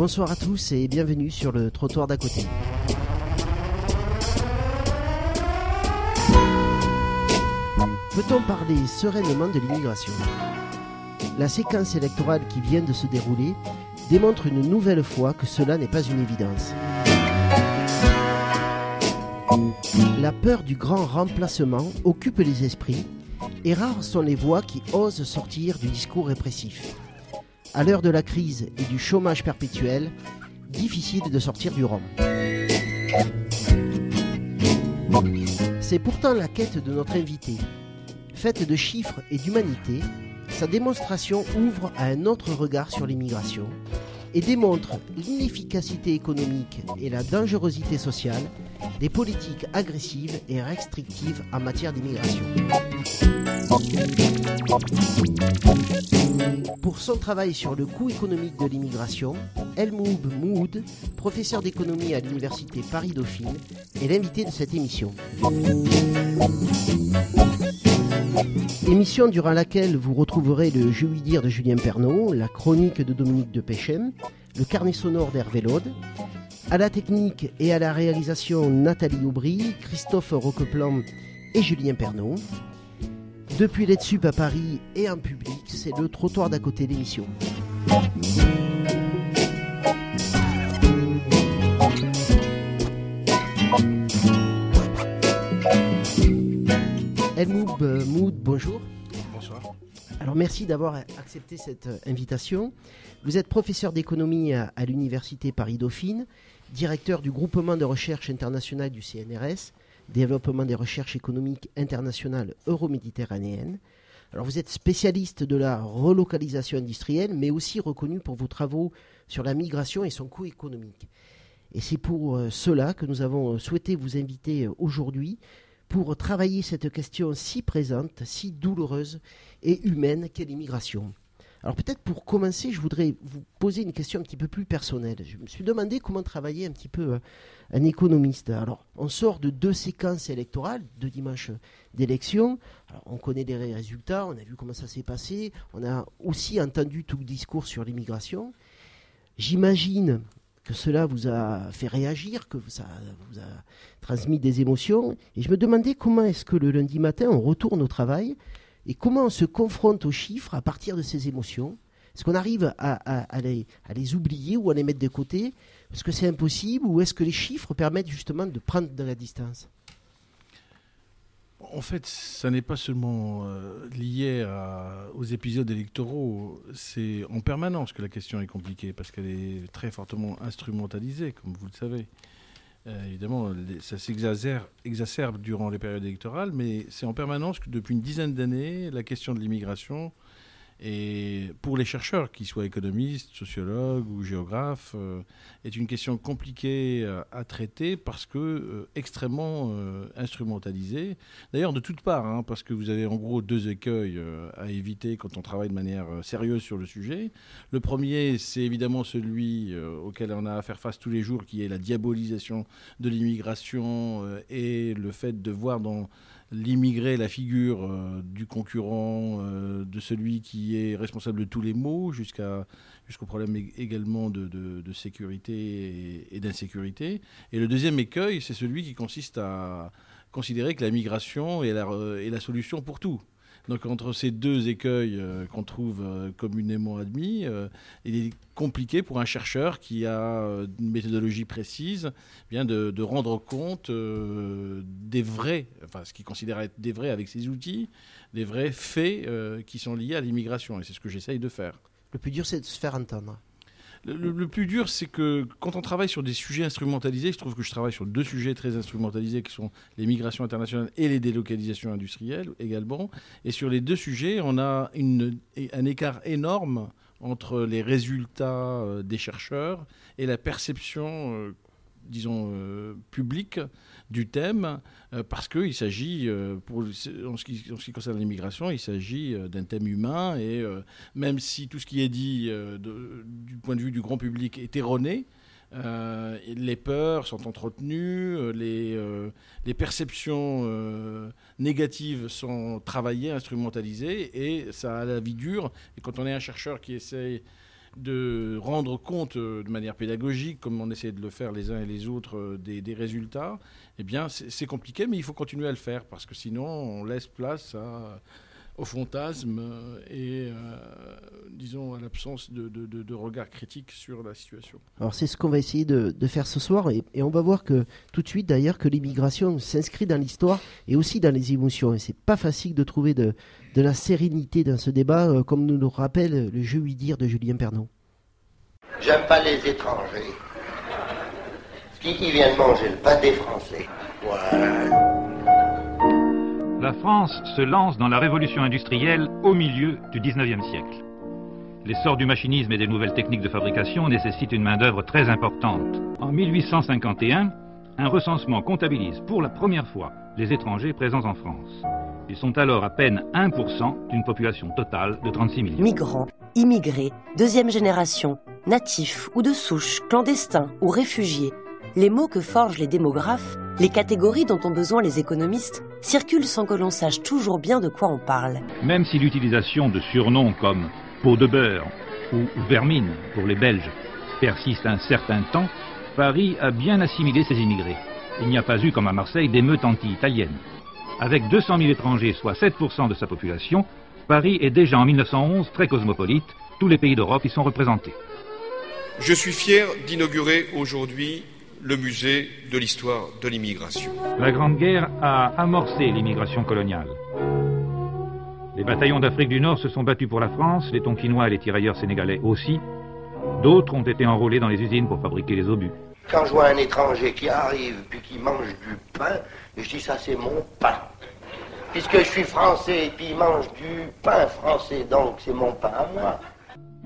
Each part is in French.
Bonsoir à tous et bienvenue sur le trottoir d'à côté. Peut-on parler sereinement de l'immigration? La séquence électorale qui vient de se dérouler démontre une nouvelle fois que cela n'est pas une évidence. La peur du grand remplacement occupe les esprits et rares sont les voix qui osent sortir du discours répressif. À l'heure de la crise et du chômage perpétuel, difficile de sortir du rang. C'est pourtant la quête de notre invité. Faite de chiffres et d'humanité, sa démonstration ouvre à un autre regard sur l'immigration et démontre l'inefficacité économique et la dangerosité sociale des politiques agressives et restrictives en matière d'immigration. Pour son travail sur le coût économique de l'immigration, Elmoub Moud, professeur d'économie à l'université Paris-Dauphine, est l'invité de cette émission. Émission durant laquelle vous retrouverez le Je lui dire de Julien Pernaud, la chronique de Dominique de Péchem, le carnet sonore d'Hervé Laude, à la technique et à la réalisation Nathalie Aubry, Christophe Roqueplan et Julien Pernaud. Depuis l'EDSUP à Paris et en public, c'est le trottoir d'à côté l'émission. Elmoub Moud, bonjour. Bonsoir. Alors merci d'avoir accepté cette euh, invitation. Vous êtes professeur d'économie à, à l'Université Paris-Dauphine, directeur du groupement de recherche internationale du CNRS, développement des recherches économiques internationales euro-méditerranéennes. Alors vous êtes spécialiste de la relocalisation industrielle, mais aussi reconnu pour vos travaux sur la migration et son coût économique. Et c'est pour euh, cela que nous avons souhaité vous inviter euh, aujourd'hui pour travailler cette question si présente, si douloureuse et humaine qu'est l'immigration. Alors peut-être pour commencer, je voudrais vous poser une question un petit peu plus personnelle. Je me suis demandé comment travailler un petit peu euh, un économiste. Alors on sort de deux séquences électorales, deux dimanches d'élection. On connaît les résultats, on a vu comment ça s'est passé, on a aussi entendu tout le discours sur l'immigration. J'imagine que cela vous a fait réagir, que ça vous a transmis des émotions. Et je me demandais comment est-ce que le lundi matin, on retourne au travail et comment on se confronte aux chiffres à partir de ces émotions. Est-ce qu'on arrive à, à- les oublier ou à les mettre de côté? Est-ce que c'est impossible ou est-ce que les chiffres permettent justement de prendre de la distance? En fait, ça n'est pas seulement euh, lié aux épisodes électoraux, c'est en permanence que la question est compliquée parce qu'elle est très fortement instrumentalisée, comme vous le savez. Euh, évidemment, ça s'exacerbe exacerbe durant les périodes électorales, mais c'est en permanence que depuis une dizaine d'années, la question de l'immigration et pour les chercheurs, qu'ils soient économistes, sociologues ou géographes, euh, est une question compliquée euh, à traiter parce que euh, extrêmement instrumentalisée. D'ailleurs, de toutes parts, hein, parce que vous avez en gros deux écueils à éviter quand on travaille de manière sérieuse sur le sujet. Le premier, c'est évidemment celui auquel on a à faire face tous les jours, qui est la diabolisation de l'immigration et le fait de voir dans l'immigré la figure euh, du concurrent, euh, de celui qui est responsable de tous les maux, jusqu'à jusqu'au problème ég- également de, sécurité et, et d'insécurité. Et le deuxième écueil, c'est celui qui consiste à considérer que la migration est la, re- est la solution pour tout. Donc entre ces deux écueils euh, qu'on trouve euh, communément admis, euh, il est compliqué pour un chercheur qui a une méthodologie précise eh bien de, de rendre compte des vrais, enfin ce qu'il considère être des vrais avec ses outils, des vrais faits qui sont liés à l'immigration. Et c'est ce que j'essaye de faire. Le plus dur, c'est de se faire entendre. Le, plus dur, c'est que quand on travaille sur des sujets instrumentalisés, je trouve que je travaille sur deux sujets très instrumentalisés qui sont les migrations internationales et les délocalisations industrielles également. Et sur les deux sujets, on a un écart énorme entre les résultats euh, des chercheurs et la perception, euh, disons, euh, publique du thème, euh, parce qu'il s'agit, euh, en, ce qui, concerne l'immigration, il s'agit euh, d'un thème humain, et même si tout ce qui est dit du point de vue du grand public est erroné, les peurs sont entretenues, les, les perceptions négatives sont travaillées, instrumentalisées, et ça a la vie dure. Et quand on est un chercheur qui essaye de rendre compte de manière pédagogique, comme on essaie de le faire les uns et les autres, des résultats, eh bien, c'est compliqué, mais il faut continuer à le faire, parce que sinon, on laisse place à au fantasme et, euh, disons, à l'absence de, regard critique sur la situation. Alors c'est ce qu'on va essayer de, faire ce soir et, on va voir que tout de suite d'ailleurs que l'immigration s'inscrit dans l'histoire et aussi dans les émotions et c'est pas facile de trouver de, la sérénité dans ce débat euh, comme nous le rappelle le jeu dire de Julien Pernon. J'aime pas les étrangers. Qui, qui viennent manger le des Français. Voilà. La France se lance dans la révolution industrielle au milieu du 19e siècle. L'essor du machinisme et des nouvelles techniques de fabrication nécessitent une main-d'œuvre très importante. En 1851, un recensement comptabilise pour la première fois les étrangers présents en France. Ils sont alors à peine 1% d'une population totale de 36 millions. Migrants, immigrés, deuxième génération, natifs ou de souche, clandestins ou réfugiés, les mots que forgent les démographes, les catégories dont ont besoin les économistes, circulent sans que l'on sache toujours bien de quoi on parle. Même si l'utilisation de surnoms comme peau de beurre ou vermine pour les Belges persiste un certain temps, Paris a bien assimilé ses immigrés. Il n'y a pas eu, comme à Marseille, d'émeutes anti-italiennes. Avec 200 000 étrangers, soit 7% de sa population, Paris est déjà en 1911 très cosmopolite. Tous les pays d'Europe y sont représentés. Je suis fier d'inaugurer aujourd'hui le musée de l'histoire de l'immigration. La Grande Guerre a amorcé l'immigration coloniale. Les bataillons d'Afrique du Nord se sont battus pour la France, les Tonkinois et les tirailleurs sénégalais aussi. D'autres ont été enrôlés dans les usines pour fabriquer les obus. Quand je vois un étranger qui arrive puis qui mange du pain, je dis ça c'est mon pain. Puisque je suis français et puis il mange du pain français, donc c'est mon pain à moi.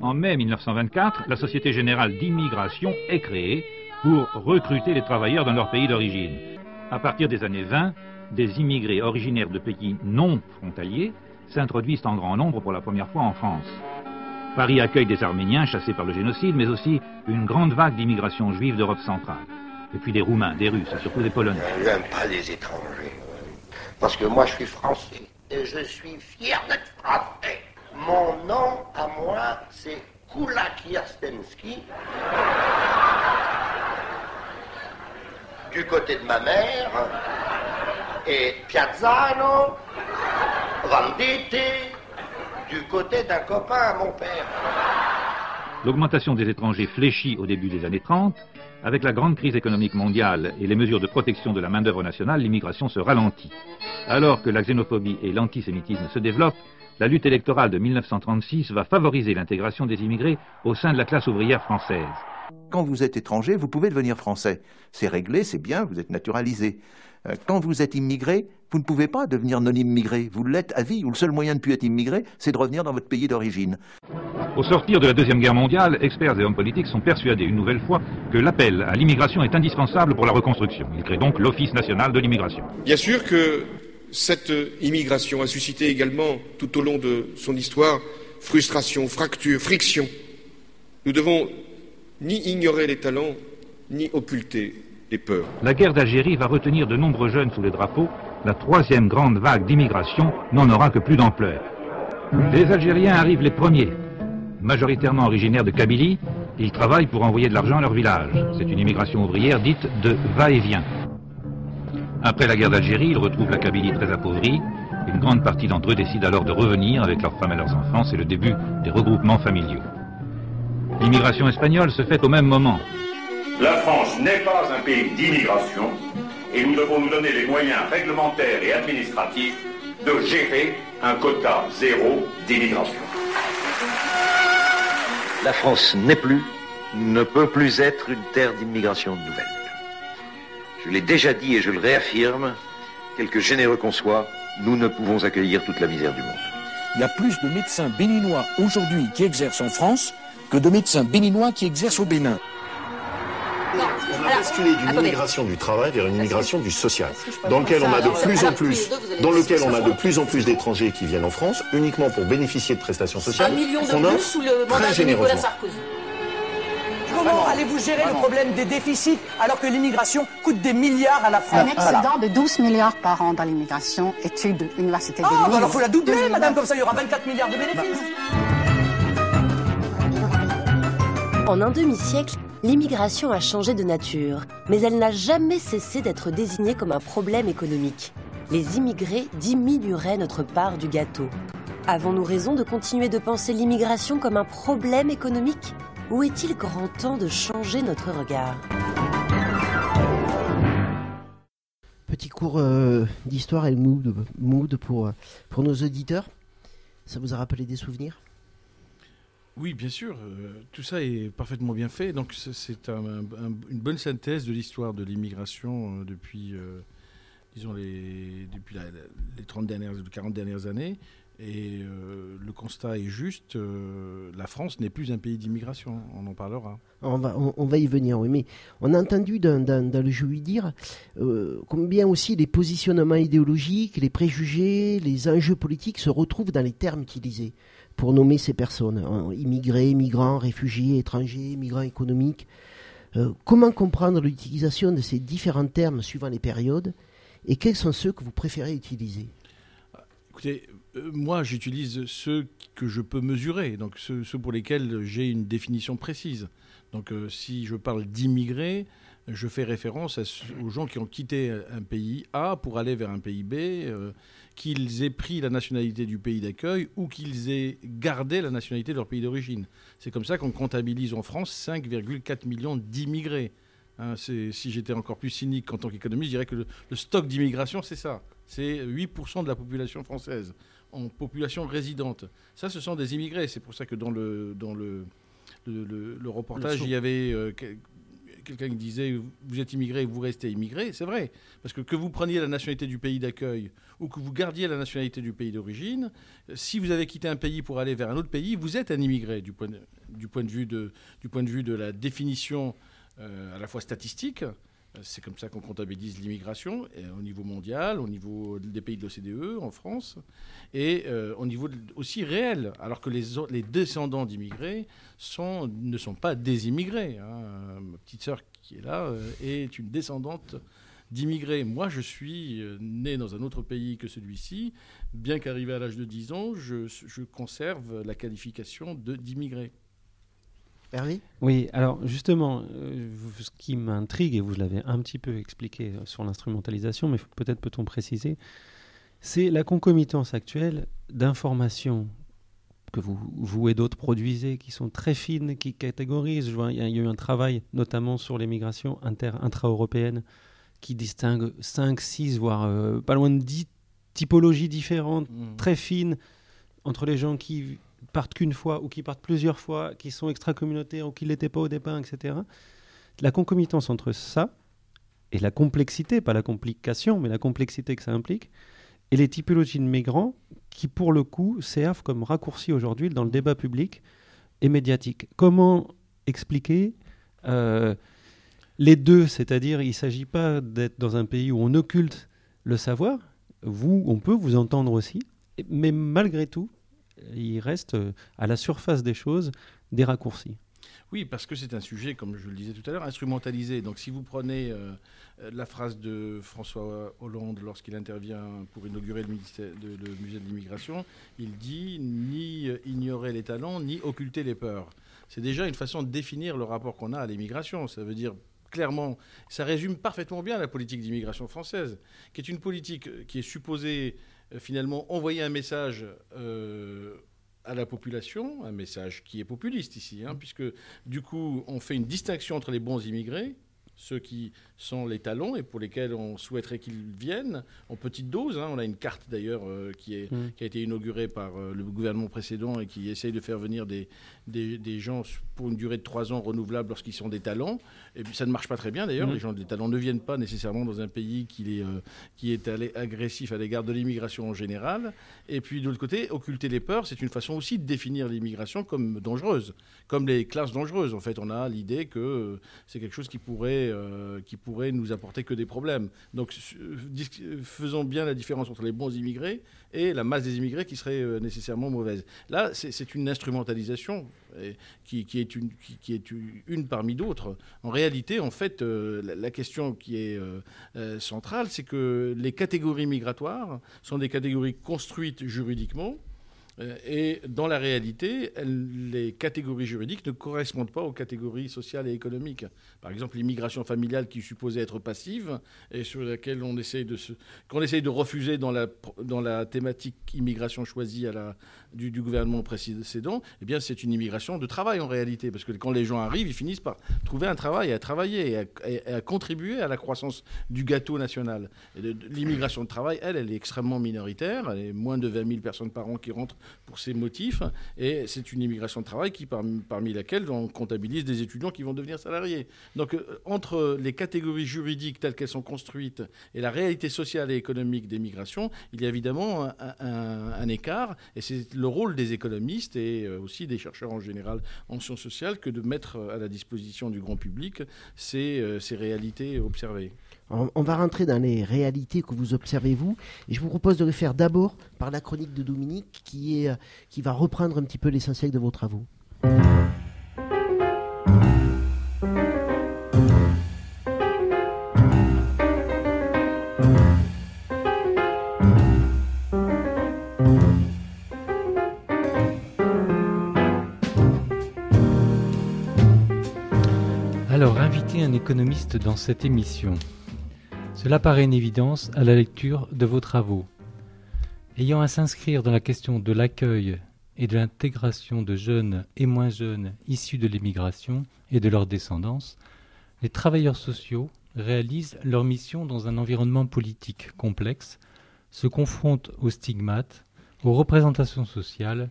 En mai 1924, la Société Générale d'Immigration est créée pour recruter les travailleurs dans leur pays d'origine. À partir des années 20, des immigrés originaires de pays non frontaliers s'introduisent en grand nombre pour la première fois en France. Paris accueille des Arméniens chassés par le génocide, mais aussi une grande vague d'immigration juive d'Europe centrale. Et puis des Roumains, des Russes et surtout des Polonais. J'aime pas les étrangers. Parce que moi, je suis français. Et je suis fier d'être français. Mon nom à moi, c'est Kula Kierstensky du côté de ma mère, et Piazzano, Venditti, du côté d'un copain à mon père. L'augmentation des étrangers fléchit au début des années 30. Avec la grande crise économique mondiale et les mesures de protection de la main-d'œuvre nationale, l'immigration se ralentit. Alors que la xénophobie et l'antisémitisme se développent, la lutte électorale de 1936 va favoriser l'intégration des immigrés au sein de la classe ouvrière française. Quand vous êtes étranger, vous pouvez devenir français. C'est réglé, c'est bien, vous êtes naturalisé. Euh, quand vous êtes immigré, vous ne pouvez pas devenir non immigré. Vous l'êtes à vie, ou le seul moyen de plus être immigré, c'est de revenir dans votre pays d'origine. Au sortir de la Deuxième Guerre mondiale, experts et hommes politiques sont persuadés une nouvelle fois que l'appel à l'immigration est indispensable pour la reconstruction. Ils créent donc l'Office national de l'immigration. Bien sûr que cette immigration a suscité également, tout au long de son histoire, frustration, fracture, friction. Nous devons ni ignorer les talents, ni occulter les peurs. La guerre d'Algérie va retenir de nombreux jeunes sous les drapeaux. La troisième grande vague d'immigration n'en aura que plus d'ampleur. Les Algériens arrivent les premiers. Majoritairement originaires de Kabylie, ils travaillent pour envoyer de l'argent à leur village. C'est une immigration ouvrière dite de va-et-vient. Après la guerre d'Algérie, ils retrouvent la Kabylie très appauvrie. Une grande partie d'entre eux décident alors de revenir avec leurs femmes et leurs enfants. C'est le début des regroupements familiaux. L'immigration espagnole se fait au même moment. La France n'est pas un pays d'immigration et nous devons nous donner les moyens réglementaires et administratifs de gérer un quota zéro d'immigration. La France n'est plus, ne peut plus être une terre d'immigration nouvelle. Je l'ai déjà dit et je le réaffirme, quelque généreux qu'on soit, nous ne pouvons accueillir toute la misère du monde. Il y a plus de médecins béninois aujourd'hui qui exercent en France que de médecins béninois qui exercent au Bénin. On a basculé d'une immigration du travail vers une immigration du social, dans lequel on a de plus en plus, dans lequel on a de plus en plus d'étrangers qui viennent en France uniquement pour bénéficier de prestations sociales. Un million de plus sous le mandat de Nicolas Sarkozy. Comment allez-vous gérer le problème des déficits alors que l'immigration coûte des milliards à la France Un excédent de 12 milliards par an dans l'immigration, étude Université de Ah, alors faut la doubler, madame, comme ça il y aura 24 milliards de bénéfices. En un demi-siècle, l'immigration a changé de nature, mais elle n'a jamais cessé d'être désignée comme un problème économique. Les immigrés diminueraient notre part du gâteau. Avons-nous raison de continuer de penser l'immigration comme un problème économique? Ou est-il grand temps de changer notre regard? Petit cours euh, d'histoire et mood, mood euh, pour nos auditeurs. Ça vous a rappelé des souvenirs? Oui, bien sûr. euh, tout ça est parfaitement bien fait. Donc c'est- c'est un- un- une bonne synthèse de l'histoire de l'immigration euh, depuis, euh, disons, les, depuis les 30 dernières, 40 dernières années. Et le constat est juste, la France n'est plus un pays d'immigration. On en parlera. on va, y venir, oui. Mais on a entendu dans, le lui dire combien aussi les positionnements idéologiques, les préjugés, les enjeux politiques se retrouvent dans les termes utilisés pour nommer ces personnes. hein, immigrés, migrants, réfugiés, étrangers, migrants économiques. Euh, comment comprendre l'utilisation de ces différents termes suivant les périodes et quels sont ceux que vous préférez utiliser? Écoutez, euh, moi j'utilise ceux que je peux mesurer, donc ceux, pour lesquels j'ai une définition précise. Donc euh, si je parle d'immigrés, je fais référence aux gens qui ont quitté un pays A pour aller vers un pays B, qu'ils aient pris la nationalité du pays d'accueil ou qu'ils aient gardé la nationalité de leur pays d'origine. C'est comme ça qu'on comptabilise en France 5,4 millions d'immigrés. Hein, si j'étais encore plus cynique en tant qu'économiste, je dirais que le, le stock d'immigration, c'est ça. C'est 8% de la population française en population résidente. Ça, ce sont des immigrés. C'est pour ça que dans le, dans le, le, le- le reportage, il y avait euh, quelqu'un qui disait Vous êtes immigré, vous restez immigré. C'est vrai. Parce que que vous preniez la nationalité du pays d'accueil ou que vous gardiez la nationalité du pays d'origine, si vous avez quitté un pays pour aller vers un autre pays, vous êtes un immigré du point de, vue de la définition euh, à la fois statistique. Euh, C'est comme ça qu'on comptabilise l'immigration et au niveau mondial, au niveau des pays de l'OCDE, en France, et euh, au niveau aussi réel, alors que les, les descendants d'immigrés ne sont pas des immigrés. hein. Ma petite sœur qui est là euh, est une descendante d'immigrés. Moi, je suis euh, né dans un autre pays que celui-ci. Bien qu'arrivé à l'âge de 10 ans, je, je conserve la qualification d'immigré. Hervé? Oui, alors justement, euh, ce qui m'intrigue, et vous l'avez un petit peu expliqué euh, sur l'instrumentalisation, mais peut-être peut-on préciser, c'est la concomitance actuelle d'informations que vous, vous et d'autres produisez, qui sont très fines, qui catégorisent. Je vois, il y, a il y a eu un travail, notamment sur les migrations inter, intra-européennes, qui distingue 5, 6, voire euh, pas loin de 10 typologies différentes, Mhm. très fines, entre les gens qui partent qu'une fois ou qui partent plusieurs fois, qui sont extra-communautaires ou qui ne l'étaient pas au départ, etc. La concomitance entre ça et la complexité, pas la complication, mais la complexité que ça implique, et les typologies de migrants qui, pour le coup, servent comme raccourci aujourd'hui dans le débat public et médiatique. Comment expliquer euh, les deux? C'est-à-dire, il ne s'agit pas d'être dans un pays où on occulte le savoir. Vous, on peut vous entendre aussi, mais malgré tout, il reste euh, à la surface des choses des raccourcis. Oui, parce que c'est un sujet, comme je le disais tout à l'heure, instrumentalisé. Donc si vous prenez euh, la phrase de François Hollande lorsqu'il intervient pour inaugurer le, le musée de l'immigration, il dit ni euh, ignorer les talents, ni occulter les peurs. C'est déjà une façon de définir le rapport qu'on a à l'immigration. Ça veut dire clairement, ça résume parfaitement bien la politique d'immigration française, qui est une politique qui est supposée finalement envoyer un message euh, à la population, un message qui est populiste ici, hein, puisque du coup on fait une distinction entre les bons immigrés, ceux qui sont les talents et pour lesquels on souhaiterait qu'ils viennent en petite dose. hein. On a une carte d'ailleurs euh, qui, est- Mm. qui a été inaugurée par euh, le gouvernement précédent et qui essaye de faire venir des, des, des gens pour une durée de trois ans renouvelable lorsqu'ils sont des talents. Et puis ça ne marche pas très bien d'ailleurs. Mm. Les gens des talents ne viennent pas nécessairement dans un pays qui est, euh, qui est allé- agressif à l'égard de l'immigration en général. Et puis de l'autre côté, occulter les peurs, c'est une façon aussi de définir l'immigration comme dangereuse, comme les classes dangereuses. En fait, on a l'idée que c'est quelque chose qui pourrait, euh, qui pourrait nous apporter que des problèmes. Donc su- dis- faisons bien la différence entre les bons immigrés et la masse des immigrés qui serait euh, nécessairement mauvaise. Là, c'est une instrumentalisation qui, est, une, parmi d'autres. En réalité, en fait, euh, la, question qui est euh, euh, centrale, c'est que les catégories migratoires sont des catégories construites juridiquement Euh, et dans la réalité, les catégories juridiques ne correspondent pas aux catégories sociales et économiques. Par exemple, l'immigration familiale qui supposée être passive et sur laquelle on essaye de, qu'on essaye de refuser dans la, dans la thématique immigration choisie du, gouvernement précédent, eh bien, c'est une immigration de travail en réalité. Parce que quand les gens arrivent, ils finissent par trouver un travail, à travailler et à, contribuer à la croissance du gâteau national. L'immigration de travail, elle, elle est extrêmement minoritaire. Elle est moins de 20 000 personnes par an qui rentrent pour ces motifs. Et c'est une immigration de travail qui, parmi, laquelle on comptabilise des étudiants qui vont devenir salariés. Donc euh, entre les catégories juridiques telles qu'elles sont construites et la réalité sociale et économique des migrations, il y a évidemment un, écart. Et c'est le rôle des économistes et euh, aussi des chercheurs en général en sciences sociales que de mettre à la disposition du grand public ces, euh, ces réalités observées. On, va rentrer dans les réalités que vous observez vous, et je vous propose de le faire d'abord par la chronique de Dominique, qui, qui va reprendre un petit peu l'essentiel de vos travaux. Alors, inviter un économiste dans cette émission. Cela paraît une évidence à la lecture de vos travaux. Ayant à s'inscrire dans la question de l'accueil et de l'intégration de jeunes et moins jeunes issus de l'immigration et de leur descendance, les travailleurs sociaux réalisent leur mission dans un environnement politique complexe, se confrontent aux stigmates, aux représentations sociales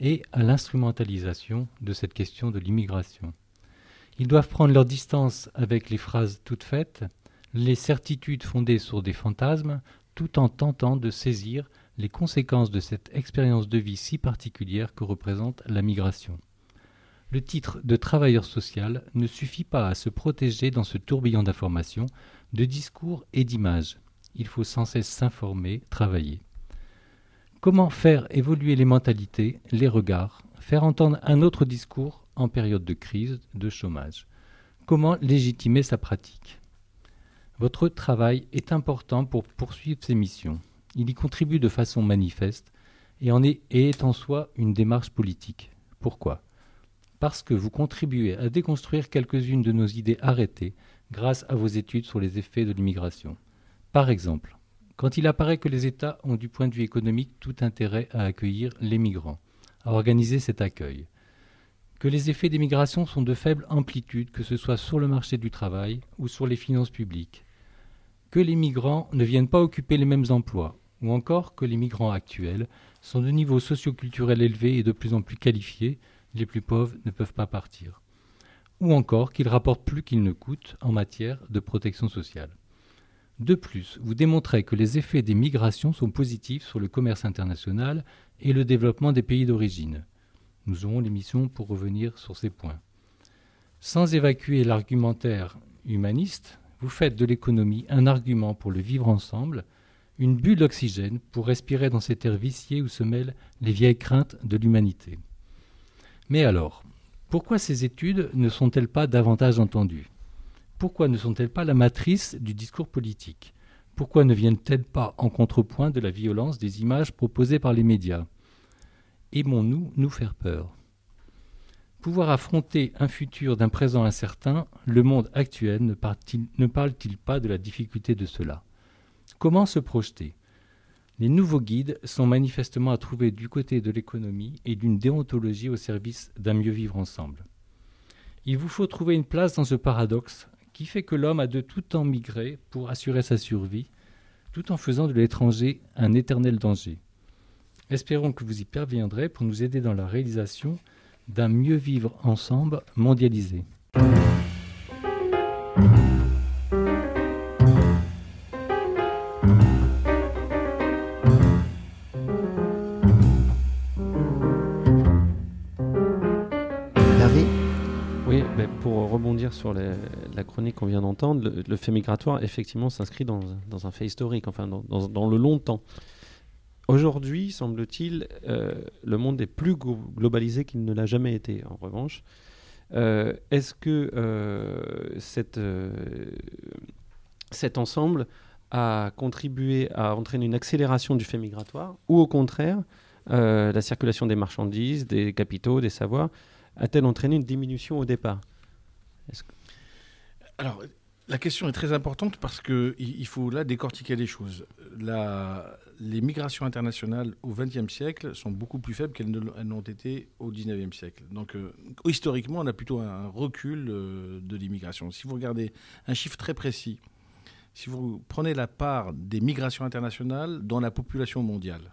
et à l'instrumentalisation de cette question de l'immigration. Ils doivent prendre leur distance avec les phrases toutes faites, les certitudes fondées sur des fantasmes, tout en tentant de saisir les conséquences de cette expérience de vie si particulière que représente la migration. Le titre de travailleur social ne suffit pas à se protéger dans ce tourbillon d'informations, de discours et d'images. Il faut sans cesse s'informer, travailler. Comment faire évoluer les mentalités, les regards, faire entendre un autre discours en période de crise, de chômage? Comment légitimer sa pratique? Votre travail est important pour poursuivre ces missions. Il y contribue de façon manifeste et, en est, et est en soi une démarche politique. Pourquoi? Parce que vous contribuez à déconstruire quelques-unes de nos idées arrêtées grâce à vos études sur les effets de l'immigration. Par exemple, quand il apparaît que les États ont du point de vue économique tout intérêt à accueillir les migrants, à organiser cet accueil, que les effets des migrations sont de faible amplitude, que ce soit sur le marché du travail ou sur les finances publiques, que les migrants ne viennent pas occuper les mêmes emplois, ou encore que les migrants actuels sont de niveau socioculturel élevé et de plus en plus qualifiés, les plus pauvres ne peuvent pas partir, ou encore qu'ils rapportent plus qu'ils ne coûtent en matière de protection sociale. De plus, vous démontrez que les effets des migrations sont positifs sur le commerce international et le développement des pays d'origine. Nous aurons l'émission pour revenir sur ces points. Sans évacuer l'argumentaire humaniste, vous faites de l'économie un argument pour le vivre ensemble, une bulle d'oxygène pour respirer dans cet air vicié où se mêlent les vieilles craintes de l'humanité. Mais alors, pourquoi ces études ne sont-elles pas davantage entendues? Pourquoi ne sont-elles pas la matrice du discours politique? Pourquoi ne viennent-elles pas en contrepoint de la violence des images proposées par les médias? Aimons-nous nous faire peur? Pouvoir affronter un futur d'un présent incertain, le monde actuel ne parle-t-il pas de la difficulté de cela? Comment se projeter? Les nouveaux guides sont manifestement à trouver du côté de l'économie et d'une déontologie au service d'un mieux vivre ensemble. Il vous faut trouver une place dans ce paradoxe qui fait que l'homme a de tout temps migré pour assurer sa survie, tout en faisant de l'étranger un éternel danger. Espérons que vous y parviendrez pour nous aider dans la réalisation d'un mieux vivre ensemble mondialisé. Oui, pour rebondir sur la chronique qu'on vient d'entendre, le, fait migratoire, effectivement, s'inscrit dans, un fait historique, enfin dans, dans le long temps. Aujourd'hui, semble-t-il, euh, le monde est plus globalisé qu'il ne l'a jamais été. En revanche, euh, est-ce que euh, cet ensemble a contribué à entraîner une accélération du fait migratoire ou au contraire la circulation des marchandises, des capitaux, des savoirs, a-t-elle entraîné une diminution au départ? La question est très importante parce qu'il il faut là décortiquer les choses. Les migrations internationales au XXe siècle sont beaucoup plus faibles qu'elles n'ont été au XIXe siècle. Donc, euh, historiquement, on a plutôt un recul euh, de l'immigration. Si vous regardez un chiffre très précis, si vous prenez la part des migrations internationales dans la population mondiale,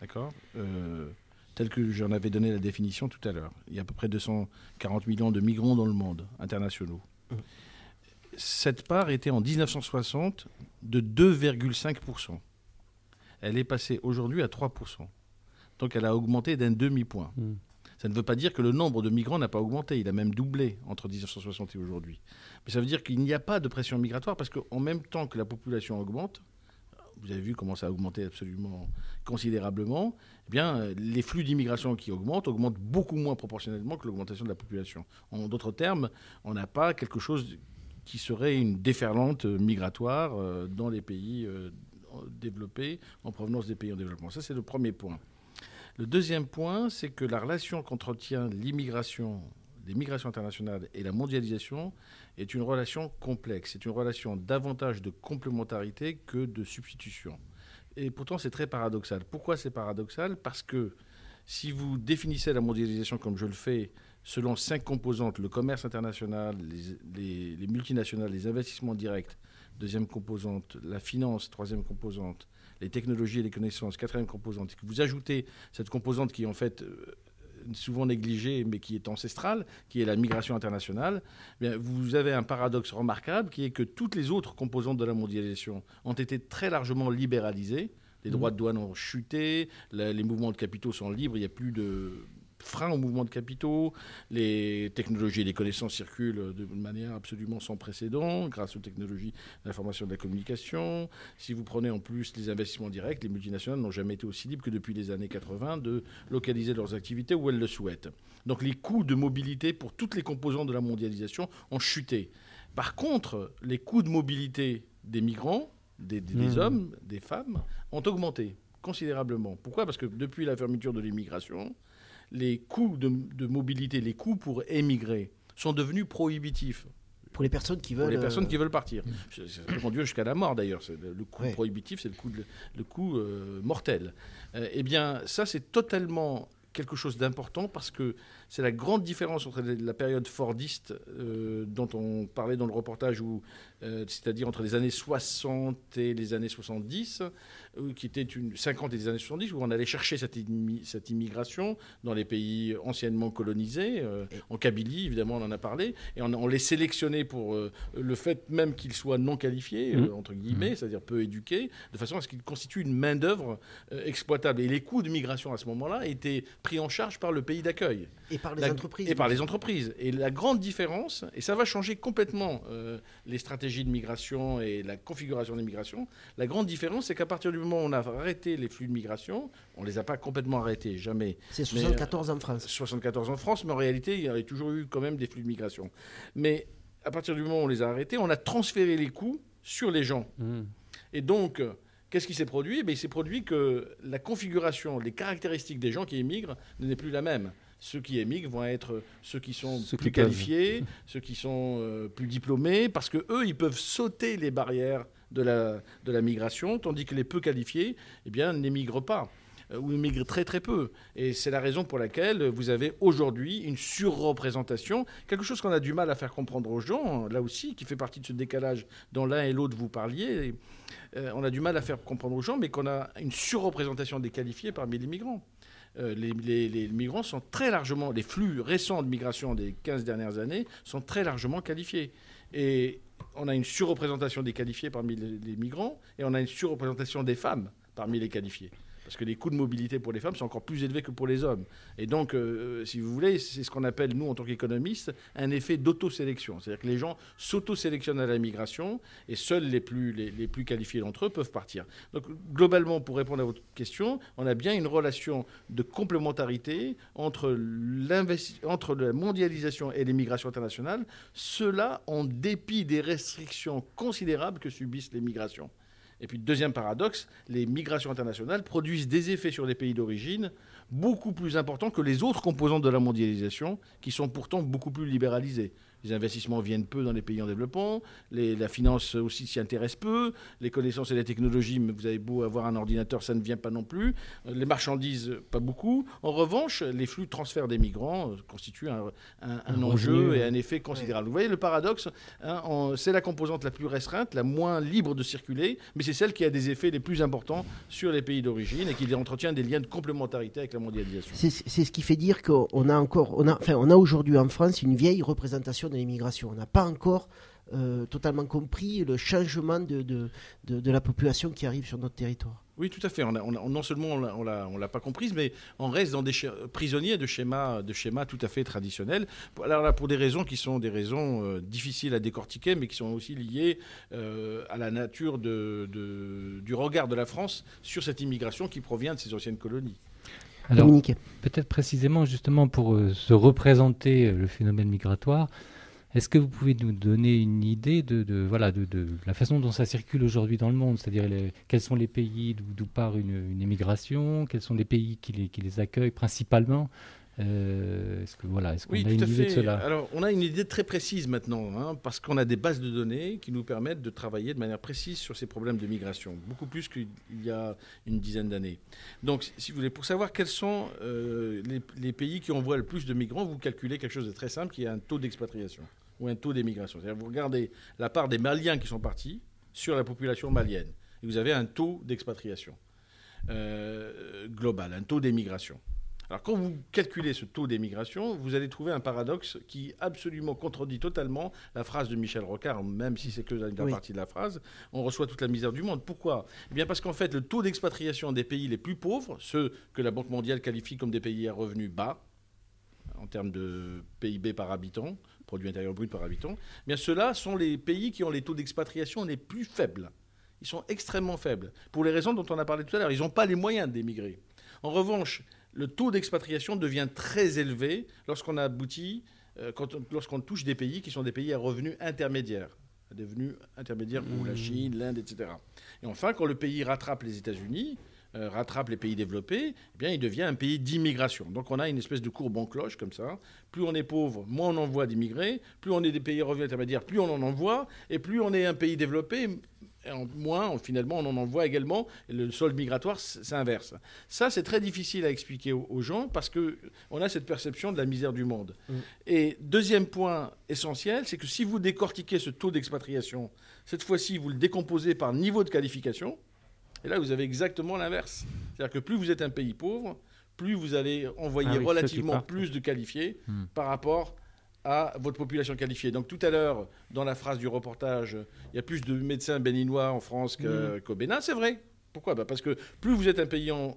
d'accord euh, Tel que j'en avais donné la définition tout à l'heure. Il y a à peu près 240 millions de migrants dans le monde, internationaux. Mmh. Cette part était en 1960 de 2,5%. Elle est passée aujourd'hui à 3%. Donc elle a augmenté d'un demi-point. Mmh. Ça ne veut pas dire que le nombre de migrants n'a pas augmenté, il a même doublé entre 1960 et aujourd'hui. Mais ça veut dire qu'il n'y a pas de pression migratoire parce qu'en même temps que la population augmente, vous avez vu comment ça a augmenté absolument considérablement, eh bien, les flux d'immigration qui augmentent augmentent beaucoup moins proportionnellement que l'augmentation de la population. En d'autres termes, on n'a pas quelque chose qui serait une déferlante migratoire euh, dans les pays euh, développés en provenance des pays en développement. Ça, c'est le premier point. Le deuxième point, c'est que la relation qu'entretient l'immigration, les migrations internationales et la mondialisation est une relation complexe. C'est une relation davantage de complémentarité que de substitution. Et pourtant, c'est très paradoxal. Pourquoi c'est paradoxal? Parce que si vous définissez la mondialisation comme je le fais, selon cinq composantes, le commerce international, les, les multinationales, les investissements directs, deuxième composante, la finance, troisième composante, les technologies et les connaissances, quatrième composante, que vous ajoutez cette composante qui est en fait euh, souvent négligée, mais qui est ancestrale, qui est la migration internationale, eh bien, vous avez un paradoxe remarquable qui est que toutes les autres composantes de la mondialisation ont été très largement libéralisées. Les mmh. droits de douane ont chuté, les mouvements de capitaux sont libres, il n'y a plus de frein au mouvement de capitaux, les technologies et les connaissances circulent de manière absolument sans précédent grâce aux technologies de l'information et de la communication. Si vous prenez en plus les investissements directs, les multinationales n'ont jamais été aussi libres que depuis les années 80 de localiser leurs activités où elles le souhaitent. Donc les coûts de mobilité pour toutes les composantes de la mondialisation ont chuté. Par contre, les coûts de mobilité des migrants, des, mmh. hommes, des femmes, ont augmenté considérablement. Pourquoi? Parce que depuis la fermeture de l'immigration, les coûts de, mobilité, les coûts pour émigrer sont devenus prohibitifs. Pour les personnes qui veulent. Pour les personnes qui veulent partir. Ça conduit jusqu'à la mort d'ailleurs. Le coût prohibitif, c'est le coût, le coût euh, mortel. Euh, eh bien, ça, c'est totalement quelque chose d'important parce que c'est la grande différence entre la période fordiste euh, dont on parlait dans le reportage, c'est-à-dire entre les années 60 et les années 70, euh, qui était une 50 et des années 70, où on allait chercher cette, cette immigration dans les pays anciennement colonisés, euh, en Kabylie, évidemment, on en a parlé, et on, les sélectionnait pour euh, le fait même qu'ils soient non qualifiés, mmh. entre guillemets, mmh. c'est-à-dire peu éduqués, de façon à ce qu'ils constituent une main-d'œuvre exploitable. Et les coûts de migration à ce moment-là étaient pris en charge par le pays d'accueil. Et par les entreprises. Et par les entreprises. Et la grande différence, et ça va changer complètement les stratégies de migration et la configuration des migrations, la grande différence, c'est qu'à partir du moment où on a arrêté les flux de migration, on ne les a pas complètement arrêtés, jamais. C'est 74 en France. 74 en France, mais en réalité, il y a toujours eu quand même des flux de migration. Mais à partir du moment où on les a arrêtés, on a transféré les coûts sur les gens. Mmh. Et donc, qu'est-ce qui s'est produit? Eh Il s'est produit que la configuration, les caractéristiques des gens qui émigrent n'est plus la même ceux qui émigrent vont être ceux qui sont plus qualifiés, ceux qui sont euh, plus diplômés, parce que eux, ils peuvent sauter les barrières de la, de la migration, tandis que les peu qualifiés eh bien, n'émigrent pas euh, ou émigrent très très peu. Et c'est la raison pour laquelle vous avez aujourd'hui une surreprésentation, quelque chose qu'on a du mal à faire comprendre aux gens, là aussi, qui fait partie de ce décalage dont l'un et l'autre vous parliez. Euh, on a du mal à faire comprendre aux gens, mais qu'on a une surreprésentation des qualifiés parmi les migrants. Euh, les, migrants sont très largement, les flux récents de migration des 15 dernières années sont très largement qualifiés. Et on a une surreprésentation des qualifiés parmi les, migrants et on a une surreprésentation des femmes parmi les qualifiés parce que les coûts de mobilité pour les femmes sont encore plus élevés que pour les hommes. Et donc, euh, si vous voulez, c'est ce qu'on appelle, nous, en tant qu'économistes, un effet d'autosélection. C'est-à-dire que les gens s'autosélectionnent à la migration et seuls les plus, les, plus qualifiés d'entre eux peuvent partir. Donc, globalement, pour répondre à votre question, on a bien une relation de complémentarité entre, entre la mondialisation et l'immigration internationale, cela en dépit des restrictions considérables que subissent les migrations. Et puis, deuxième paradoxe, les migrations internationales produisent des effets sur les pays d'origine beaucoup plus importants que les autres composantes de la mondialisation, qui sont pourtant beaucoup plus libéralisées. Les investissements viennent peu dans les pays en développement, la finance aussi s'y intéresse peu, les connaissances et les technologies, vous avez beau avoir un ordinateur, ça ne vient pas non plus, les marchandises, pas beaucoup. En revanche, les flux de transfert des migrants euh, constituent un, enjeu et un effet considérable. Vous voyez le paradoxe, hein, c'est la composante la plus restreinte, la moins libre de circuler, mais c'est celle qui a des effets les plus importants sur les pays d'origine et qui entretient des liens de complémentarité avec la mondialisation. C'est ce qui fait dire qu'on a encore, on a, enfin, on a aujourd'hui en France une vieille représentation de l'immigration. On n'a pas encore euh, totalement compris le changement de, de, la population qui arrive sur notre territoire. Oui, tout à fait. On non seulement on ne l'a pas comprise, mais on reste dans des prisonniers de schémas, de schémas tout à fait traditionnels. Alors là, pour des raisons qui sont des raisons euh, difficiles à décortiquer, mais qui sont aussi liées euh, à la nature du regard de la France sur cette immigration qui provient de ces anciennes colonies. Alors, peut-être précisément justement pour se représenter le phénomène migratoire, est-ce que vous pouvez nous donner une idée de, voilà, de, la façon dont ça circule aujourd'hui dans le monde? C'est-à-dire quels sont les pays d'où part une, immigration Quels sont les pays qui les, qui les accueillent principalement? Euh, est-ce que voilà, est-ce qu'on oui, a une idée de cela? Alors, on a une idée très précise maintenant, hein, parce qu'on a des bases de données qui nous permettent de travailler de manière précise sur ces problèmes de migration, beaucoup plus qu'il y a une dizaine d'années. Donc, si vous voulez, pour savoir quels sont euh, les, les, pays qui envoient le plus de migrants, vous calculez quelque chose de très simple, qui est un taux d'expatriation ou un taux d'émigration. C'est-à-dire vous regardez la part des Maliens qui sont partis sur la population malienne, et vous avez un taux d'expatriation euh, global, un taux d'émigration. Alors quand vous calculez ce taux d'émigration, vous allez trouver un paradoxe qui absolument contredit totalement la phrase de Michel Rocard, même si c'est que la partie de la phrase. On reçoit toute la misère du monde. Pourquoi? Eh bien parce qu'en fait, le taux d'expatriation des pays les plus pauvres, ceux que la Banque mondiale qualifie comme des pays à revenus bas, en termes de PIB par habitant, produit intérieur brut par habitant, eh bien ceux-là sont les pays qui ont les taux d'expatriation les plus faibles. Ils sont extrêmement faibles. Pour les raisons dont on a parlé tout à l'heure, ils n'ont pas les moyens d'émigrer. En revanche, le taux d'expatriation devient très élevé lorsqu'on aboutit, euh, lorsqu'on touche des pays qui sont des pays à revenus intermédiaires, devenus intermédiaires pour la mmh. Chine, l'Inde, etc. Et enfin, quand le pays rattrape les États-Unis, rattrape les pays développés, eh bien, il devient un pays d'immigration. Donc on a une espèce de courbe en cloche comme ça. Plus on est pauvre, moins on envoie d'immigrés. Plus on est des pays revenus intermédiaires, plus on en envoie. Et plus on est un pays développé, moins, finalement, on en envoie également. Et le solde migratoire s'inverse. Ça, c'est très difficile à expliquer aux, gens parce qu'on a cette perception de la misère du monde. Mm. Et deuxième point essentiel, c'est que si vous décortiquez ce taux d'expatriation, cette fois-ci, vous le décomposez par niveau de qualification. Et là, vous avez exactement l'inverse. C'est-à-dire que plus vous êtes un pays pauvre, plus vous allez envoyer ah relativement plus de qualifiés mm. par rapport à votre population qualifiée. Donc tout à l'heure, dans la phrase du reportage, il y a plus de médecins béninois en France mm. qu'au Bénin, c'est vrai. Pourquoi? Bah, Parce que plus vous êtes un pays en,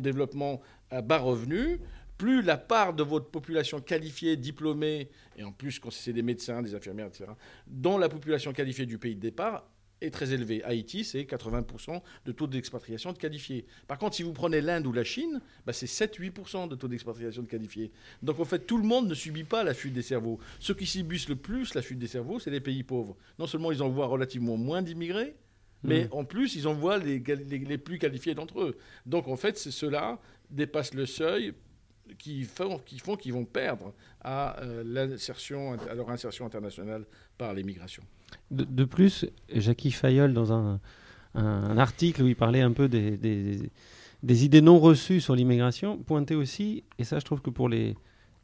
développement à bas revenus, plus la part de votre population qualifiée, diplômée, et en plus quand c'est des médecins, des infirmières, etc., dans la population qualifiée du pays de départ, est très élevé. Haïti, c'est 80% de taux d'expatriation de qualifiés. Par contre, si vous prenez l'Inde ou la Chine, bah, c'est 7-8% de taux d'expatriation de qualifiés. Donc en fait, tout le monde ne subit pas la fuite des cerveaux. Ceux qui subissent le plus la fuite des cerveaux, c'est les pays pauvres. Non seulement ils envoient relativement moins d'immigrés, mais mmh. en plus, ils envoient les, les, plus qualifiés d'entre eux. Donc en fait, ceux-là dépassent le seuil qui font qu'ils font, vont perdre à, euh, l'insertion, à leur insertion internationale par l'immigration. De, plus, Jackie Fayol, dans un, article où il parlait un peu des, des, idées non reçues sur l'immigration, pointait aussi, et ça je trouve que pour les,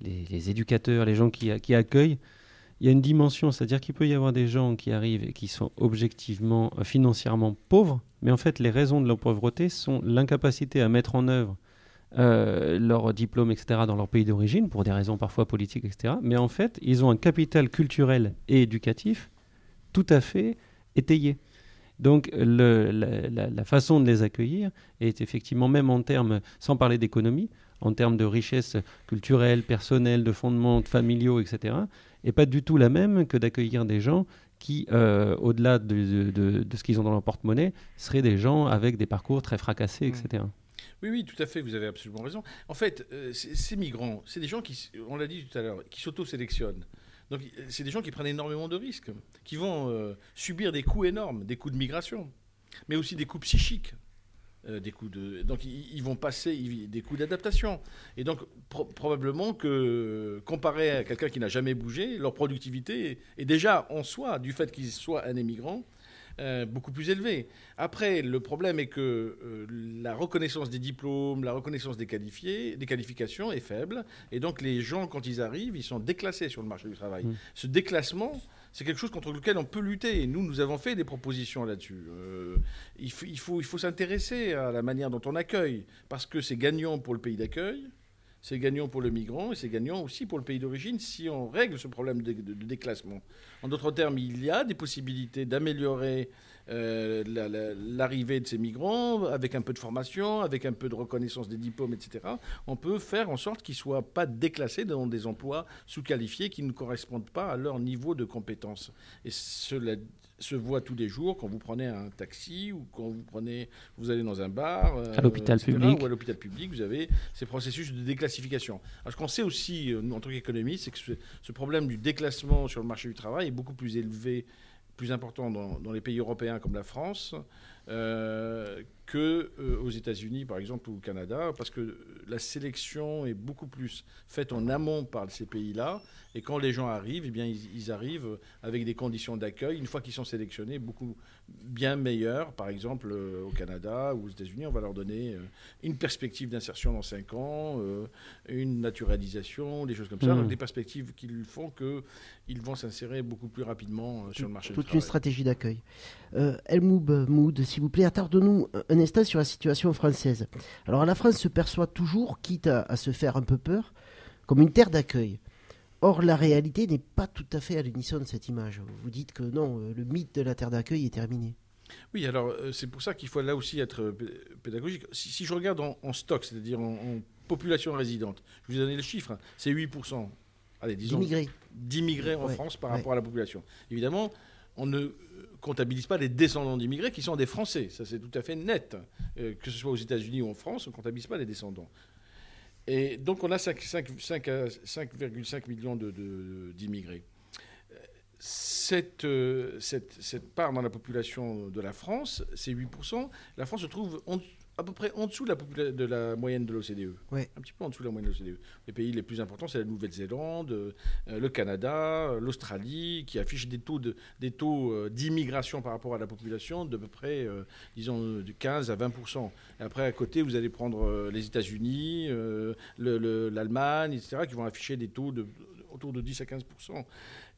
les, éducateurs, les gens qui, qui, accueillent, il y a une dimension, c'est-à-dire qu'il peut y avoir des gens qui arrivent et qui sont objectivement, euh, financièrement pauvres, mais en fait les raisons de leur pauvreté sont l'incapacité à mettre en œuvre euh, leur diplôme, etc., dans leur pays d'origine, pour des raisons parfois politiques, etc. Mais en fait, ils ont un capital culturel et éducatif tout à fait étayé. Donc la, façon de les accueillir est effectivement, même en termes, sans parler d'économie, en termes de richesse culturelle, personnelle, de fondements familiaux, etc., est pas du tout la même que d'accueillir des gens qui, euh, au-delà de, ce qu'ils ont dans leur porte-monnaie, seraient des gens avec des parcours très fracassés, etc. Oui, oui, tout à fait, vous avez absolument raison. En fait, euh, ces migrants, c'est des gens qui, on l'a dit tout à l'heure, qui s'auto-sélectionnent. Donc c'est des gens qui prennent énormément de risques, qui vont euh, subir des coûts énormes, des coûts de migration. mais aussi des coûts psychiques. Euh, des coups de, donc ils, vont passer des coups d'adaptation. Et donc probablement que comparé à quelqu'un qui n'a jamais bougé, leur productivité est, déjà en soi, du fait qu'ils soient un émigrant, euh, beaucoup plus élevée. Après, le problème est que euh, la reconnaissance des diplômes, la reconnaissance des, qualifiés, des qualifications est faible. Et donc les gens, quand ils arrivent, ils sont déclassés sur le marché du travail. Mmh. Ce déclassement c'est quelque chose contre lequel on peut lutter. Et nous, nous avons fait des propositions là-dessus. Euh, il faut, il faut, il faut s'intéresser à la manière dont on accueille, parce que c'est gagnant pour le pays d'accueil, c'est gagnant pour le migrant et c'est gagnant aussi pour le pays d'origine si on règle ce problème de, déclassement. En d'autres termes, il y a des possibilités d'améliorer euh, l'arrivée de ces migrants avec un peu de formation, avec un peu de reconnaissance des diplômes, etc. On peut faire en sorte qu'ils ne soient pas déclassés dans des emplois sous-qualifiés qui ne correspondent pas à leur niveau de compétence. Et cela se voit tous les jours quand vous prenez un taxi ou quand vous prenez, vous allez dans un bar, à l'hôpital public, ou à l'hôpital public, vous avez ces processus de déclassification. Alors ce qu'on sait aussi euh, en tant qu'économiste, c'est que ce, problème du déclassement sur le marché du travail est beaucoup plus élevé, plus important dans, dans les pays européens comme la France euh, que euh, aux États-Unis, par exemple, ou au Canada, parce que la sélection est beaucoup plus faite en amont par ces pays-là. Et quand les gens arrivent, eh bien, ils, arrivent avec des conditions d'accueil, une fois qu'ils sont sélectionnés, beaucoup bien meilleures. Par exemple, euh, au Canada ou aux États-Unis, on va leur donner une perspective d'insertion dans 5 ans, une naturalisation, des choses comme ça. Mmh. Donc des perspectives qui font qu'ils vont s'insérer beaucoup plus rapidement sur le marché du travail. Toute une stratégie d'accueil. Elmoub Moud, s'il vous plaît, attarde-nous un instant sur la situation française. Alors la France se perçoit toujours, quitte à, se faire un peu peur, comme une terre d'accueil. Or, la réalité n'est pas tout à fait à l'unisson de cette image. Vous dites que non, euh, le mythe de la terre d'accueil est terminé. Oui, alors euh, c'est pour ça qu'il faut là aussi être euh, pédagogique. Si, je regarde en, stock, c'est-à-dire en, population résidente, je vous ai donné le chiffre, c'est 8%. Allez, disons. D'immigrés. D'immigrés en France par rapport à la population. Évidemment, on ne comptabilise pas les descendants d'immigrés qui sont des Français. Ça, c'est tout à fait net. Euh, que ce soit aux États-Unis ou en France, on ne comptabilise pas les descendants. Et donc, on a 5,5 millions d'immigrés. Euh, cette, part dans la population de la France, c'est 8%. La France se trouve à peu près en dessous de la, de la moyenne de l'OCDE. Un petit peu en dessous de la moyenne de l'OCDE. Les pays les plus importants, c'est la Nouvelle-Zélande, euh, le Canada, l'Australie, qui affichent des taux, de, des taux euh, d'immigration par rapport à la population de peu près, euh, disons, de 15 à 20 Et après, à côté, vous allez prendre les États-Unis, l'Allemagne, etc., qui vont afficher des taux de, autour de 10 à 15%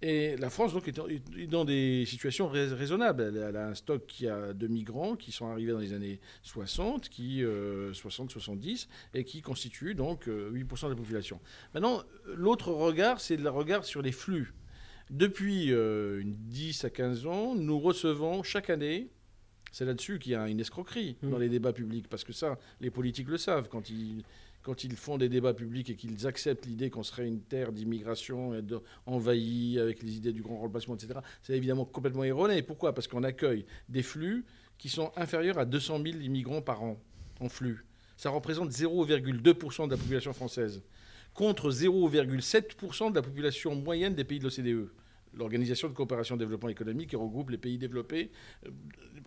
et la France donc, est dans des situations raisonnables. Elle a un stock qui a de migrants qui sont arrivés dans les années 60, qui 60-70, euh, et qui constituent donc 8% euh, de la population. Maintenant, l'autre regard, c'est le regard sur les flux. Depuis euh, 10 à 15 ans, nous recevons chaque année c'est là-dessus qu'il y a une escroquerie mmh. dans les débats publics, parce que ça, les politiques le savent. Quand ils, quand ils font des débats publics et qu'ils acceptent l'idée qu'on serait une terre d'immigration envahie avec les idées du grand remplacement, etc., c'est évidemment complètement erroné. Pourquoi? Parce qu'on accueille des flux qui sont inférieurs à 200 000 immigrants par an en flux. Ça représente 0,2% de la population française, contre 0,7% de la population moyenne des pays de l'OCDE l'Organisation de coopération et développement économique qui regroupe les pays développés euh,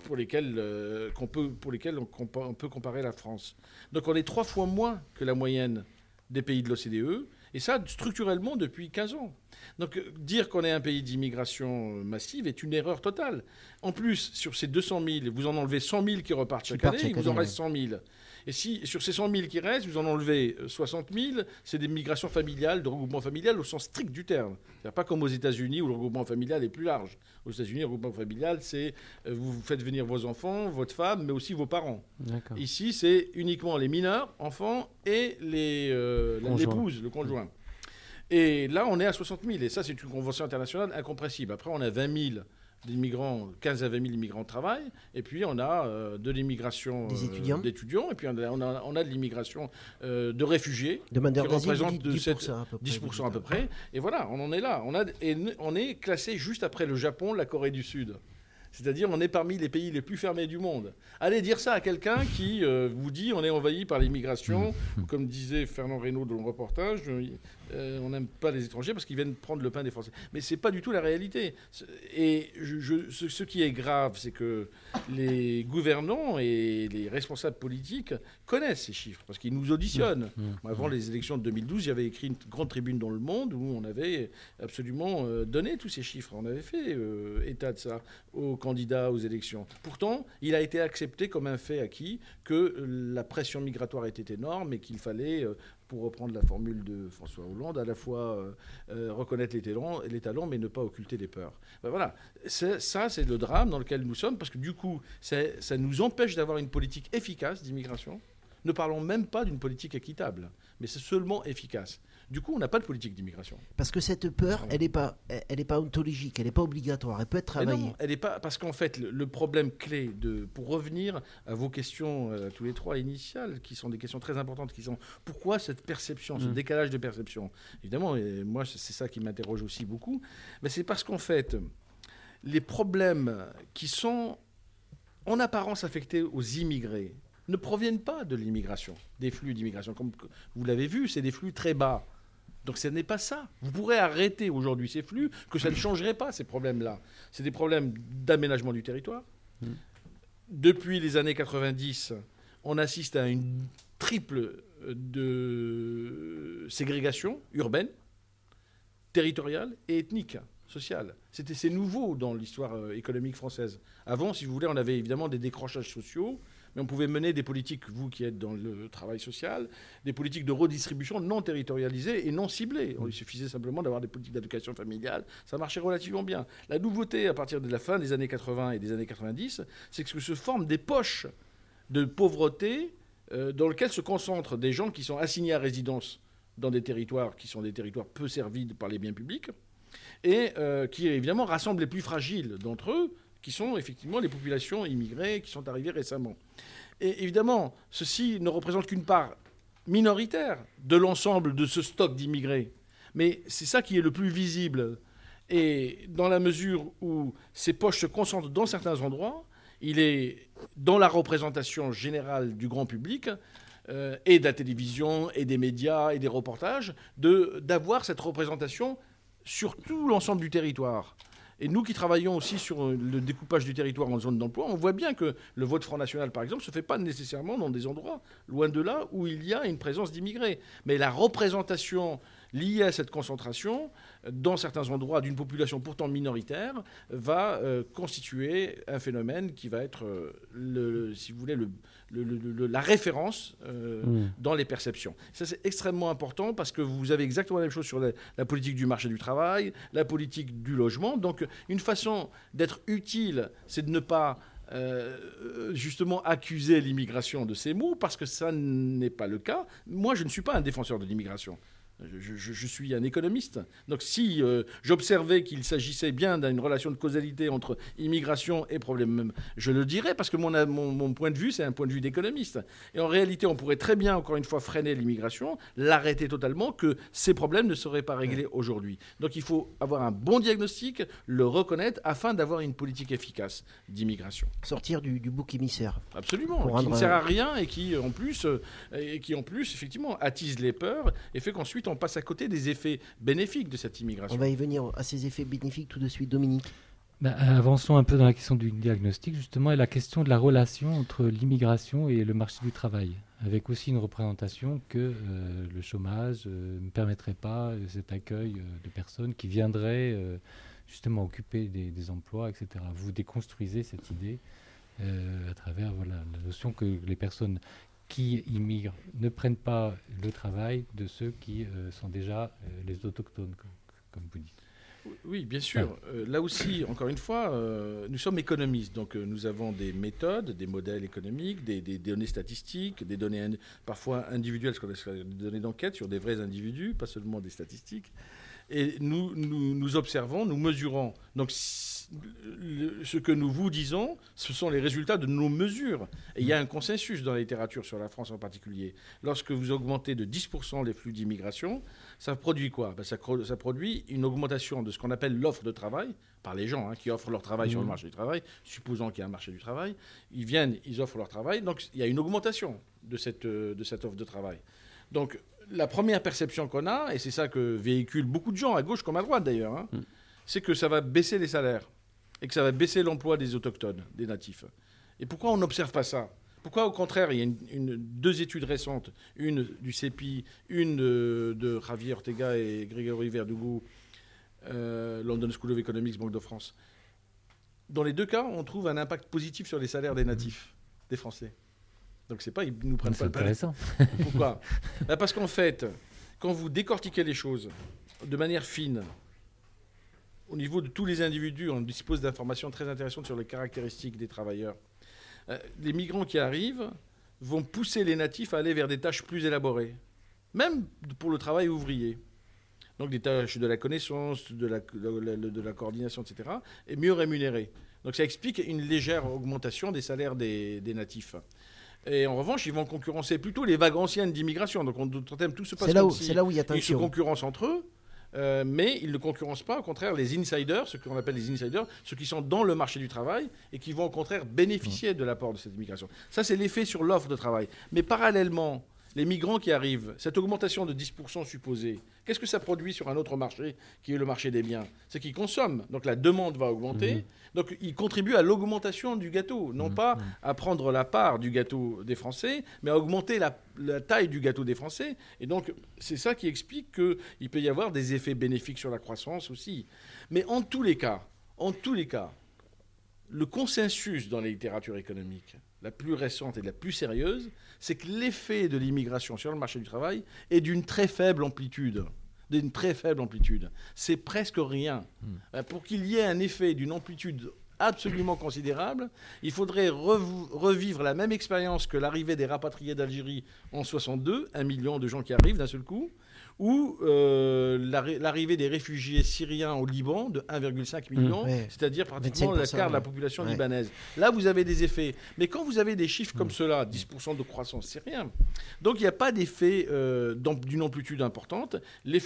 pour lesquels, euh, on, peut, pour lesquels on, peut comparer la France. Donc on est trois fois moins que la moyenne des pays de l'OCDE, et ça structurellement depuis 15 ans. Donc euh, dire qu'on est un pays d'immigration massive est une erreur totale. En plus, sur ces 200 000, vous en enlevez 100 000 qui repartent chaque année, il vous en reste 100 000. Et si sur ces 100 000 qui restent, vous en enlevez 60 euh, 000, c'est des migrations familiales, de regroupement familial au sens strict du terme. C'est pas comme aux États-Unis où le regroupement familial est plus large. Aux États-Unis, le regroupement familial, c'est euh, vous faites venir vos enfants, votre femme, mais aussi vos parents. Ici, c'est uniquement les mineurs, enfants et les euh, l'épouse, le conjoint. Et là, on est à 60 000. Et ça, c'est une convention internationale incompressible. Après, on a 20 000 d'immigrants, 15 à 20 000 immigrants travaillent, et puis on a euh, de l'immigration euh, d'étudiants, et puis on a, on a, de l'immigration euh, de réfugiés, qui représente 10%, à peu près, 10 à peu près. Et voilà, on en est là. On, a, et on est classé juste après le Japon, la Corée du Sud. C'est-à-dire, on est parmi les pays les plus fermés du monde. Allez dire ça à quelqu'un qui euh, vous dit on est envahi par l'immigration. Mmh. Comme disait Fernand Reynaud dans le reportage, euh, on n'aime pas les étrangers parce qu'ils viennent prendre le pain des Français. Mais ce n'est pas du tout la réalité. Et je, ce, qui est grave, c'est que les gouvernants et les responsables politiques connaissent ces chiffres parce qu'ils nous auditionnent. Mmh. Mmh. Avant les élections de 2012, j'avais écrit une grande tribune dans Le Monde où on avait absolument euh, donné tous ces chiffres. On avait fait état de ça aux candidat aux élections. Pourtant, il a été accepté comme un fait acquis que la pression migratoire était énorme et qu'il fallait, euh, pour reprendre la formule de François Hollande, à la fois euh, euh, reconnaître les talents, les talents, mais ne pas occulter les peurs. Ben voilà, ça c'est le drame dans lequel nous sommes, parce que du coup, ça nous empêche d'avoir une politique efficace d'immigration. Ne parlons même pas d'une politique équitable, mais c'est seulement efficace. Du coup, on n'a pas de politique d'immigration. Parce que cette peur, elle n'est pas, elle est pas ontologique, elle n'est pas obligatoire, elle peut être travaillée. non, elle n'est pas parce qu'en fait, le, problème clé de, pour revenir à vos questions euh, tous les trois initiales, qui sont des questions très importantes, qui sont pourquoi cette perception, ce mm. décalage de perception? Évidemment, et moi, c'est ça qui m'interroge aussi beaucoup, mais c'est parce qu'en fait, les problèmes qui sont en apparence affectés aux immigrés ne proviennent pas de l'immigration, des flux d'immigration. Comme vous l'avez vu, c'est des flux très bas. Donc ce n'est pas ça. Vous pourrez arrêter aujourd'hui ces flux, que ça ne changerait pas ces problèmes-là. C'est des problèmes d'aménagement du territoire. Mm. Depuis les années 90, on assiste à une triple euh, de ségrégation urbaine, territoriale et ethnique, sociale. C'était c'est nouveau dans l'histoire euh, économique française. Avant, si vous voulez, on avait évidemment des décrochages sociaux mais on pouvait mener des politiques, vous qui êtes dans le travail social, des politiques de redistribution non territorialisées et non ciblées. Il suffisait simplement d'avoir des politiques d'éducation familiale, ça marchait relativement bien. La nouveauté à partir de la fin des années 80 et des années 90, c'est que se forment des poches de pauvreté euh, dans lesquelles se concentrent des gens qui sont assignés à résidence dans des territoires qui sont des territoires peu servis par les biens publics et euh, qui évidemment rassemblent les plus fragiles d'entre eux, qui sont effectivement les populations immigrées qui sont arrivées récemment. Et évidemment, ceci ne représente qu'une part minoritaire de l'ensemble de ce stock d'immigrés. Mais c'est ça qui est le plus visible. Et dans la mesure où ces poches se concentrent dans certains endroits, il est dans la représentation générale du grand public euh, et de la télévision et des médias et des reportages d'avoir cette représentation sur tout l'ensemble du territoire. Et nous qui travaillons aussi sur euh, le découpage du territoire en zone d'emploi, on voit bien que le vote Front National, par exemple, ne se fait pas nécessairement dans des endroits, loin de là, où il y a une présence d'immigrés. Mais la représentation liée à cette concentration, dans certains endroits d'une population pourtant minoritaire, va euh, constituer un phénomène qui va être, euh, si vous voulez, le, la référence euh, mm. dans les perceptions. Ça, c'est extrêmement important parce que vous avez exactement la même chose sur la, politique du marché du travail, la politique du logement. Donc, une façon d'être utile, c'est de ne pas euh, justement accuser l'immigration de ces mots, parce que ça n'est pas le cas. Moi, je ne suis pas un défenseur de l'immigration. Je, suis un économiste. Donc si euh, j'observais qu'il s'agissait bien d'une relation de causalité entre immigration et problème, je le dirais parce que mon, mon, point de vue, c'est un point de vue d'économiste. Et en réalité, on pourrait très bien, encore une fois, freiner l'immigration, l'arrêter totalement, que ces problèmes ne seraient pas réglés aujourd'hui. Donc il faut avoir un bon diagnostic, le reconnaître, afin d'avoir une politique efficace d'immigration. Sortir du, bouc émissaire. Absolument, qui ne sert à rien et qui, en plus, euh, et qui en plus, effectivement, attise les peurs et fait qu'ensuite on passe à côté des effets bénéfiques de cette immigration. On va y venir à ces effets bénéfiques tout de suite, Dominique. Bah, avançons un peu dans la question du diagnostic, justement, et la question de la relation entre l'immigration et le marché du travail, avec aussi une représentation que euh, le chômage euh, ne permettrait pas euh, cet accueil de personnes qui viendraient justement occuper des, des, emplois, etc. Vous déconstruisez cette idée à travers voilà, la notion que les personnes qui immigrent ne prennent pas le travail de ceux qui euh, sont déjà euh, les autochtones, comme, vous dites. Oui, bien sûr. Euh, là aussi, encore une fois, nous sommes économistes, donc nous avons des méthodes, des modèles économiques, des, données statistiques, des données parfois individuelles, ce qu'on appelle des données d'enquête sur des vrais individus, pas seulement des statistiques. Et nous, nous, nous observons, nous mesurons. Donc, ce que nous vous disons, ce sont les résultats de nos mesures. Et il y a un consensus dans la littérature sur la France en particulier. Lorsque vous augmentez de 10% les flux d'immigration, ça produit quoi? Ben, ça, ça, produit une augmentation de ce qu'on appelle l'offre de travail par les gens hein, qui offrent leur travail sur le mmh. marché du travail, supposons qu'il y a un marché du travail. Ils viennent, ils offrent leur travail. Donc il y a une augmentation de cette, de cette offre de travail. Donc la première perception qu'on a, et c'est ça que véhiculent beaucoup de gens, à gauche comme à droite d'ailleurs, hein, mmh. c'est que ça va baisser les salaires et que ça va baisser l'emploi des autochtones, des natifs. Et pourquoi on n'observe pas ça? Pourquoi au contraire, il y a une, deux études récentes, une du CEPI, une de, Javier Ortega et Grégory Verdugo, euh, London School of Economics, Banque de France. Dans les deux cas, on trouve un impact positif sur les salaires des natifs, des Français. Donc c'est pas, ils nous prennent pas le intéressant. Pourquoi? Bah, Parce qu'en fait, quand vous décortiquez les choses de manière fine, au niveau de tous les individus, on dispose d'informations très intéressantes sur les caractéristiques des travailleurs. Euh, les migrants qui arrivent vont pousser les natifs à aller vers des tâches plus élaborées, même pour le travail ouvrier. Donc des tâches de la connaissance, de la, de la coordination, etc., et mieux rémunérées. Donc ça explique une légère augmentation des salaires des, natifs. Et en revanche, ils vont concurrencer plutôt les vagues anciennes d'immigration. Donc on, tout se passe là C'est là où il y a Ils se concurrencent entre eux. Euh, mais ils ne concurrencent pas, au contraire, les insiders, ce qu'on appelle les insiders, ceux qui sont dans le marché du travail et qui vont au contraire bénéficier de l'apport de cette immigration. Ça, c'est l'effet sur l'offre de travail. Mais parallèlement, les migrants qui arrivent, cette augmentation de 10% supposée, qu'est-ce que ça produit sur un autre marché qui est le marché des biens? C'est qu'ils consomment. Donc la demande va augmenter. Mmh. Donc ils contribuent à l'augmentation du gâteau. Non mmh. pas mmh. à prendre la part du gâteau des Français, mais à augmenter la, la taille du gâteau des Français. Et donc c'est ça qui explique qu'il peut y avoir des effets bénéfiques sur la croissance aussi. Mais en tous les cas, en tous les cas, le consensus dans la littérature économique, la plus récente et la plus sérieuse, c'est que l'effet de l'immigration sur le marché du travail est d'une très faible amplitude d'une très faible amplitude. C'est presque rien. Hmm. Euh, pour qu'il y ait un effet d'une amplitude absolument considérable, il faudrait revivre la même expérience que l'arrivée des rapatriés d'Algérie en 62, un million de gens qui arrivent d'un seul coup, ou euh, l'arrivée des réfugiés syriens au Liban de 1,5 million, mmh. c'est-à-dire pratiquement le quart de la population libanaise. Là, vous avez des effets. Mais quand vous avez des chiffres comme mmh. cela, 10% de croissance, c'est rien. Donc il n'y a pas d'effet euh, d'une amplitude importante. les,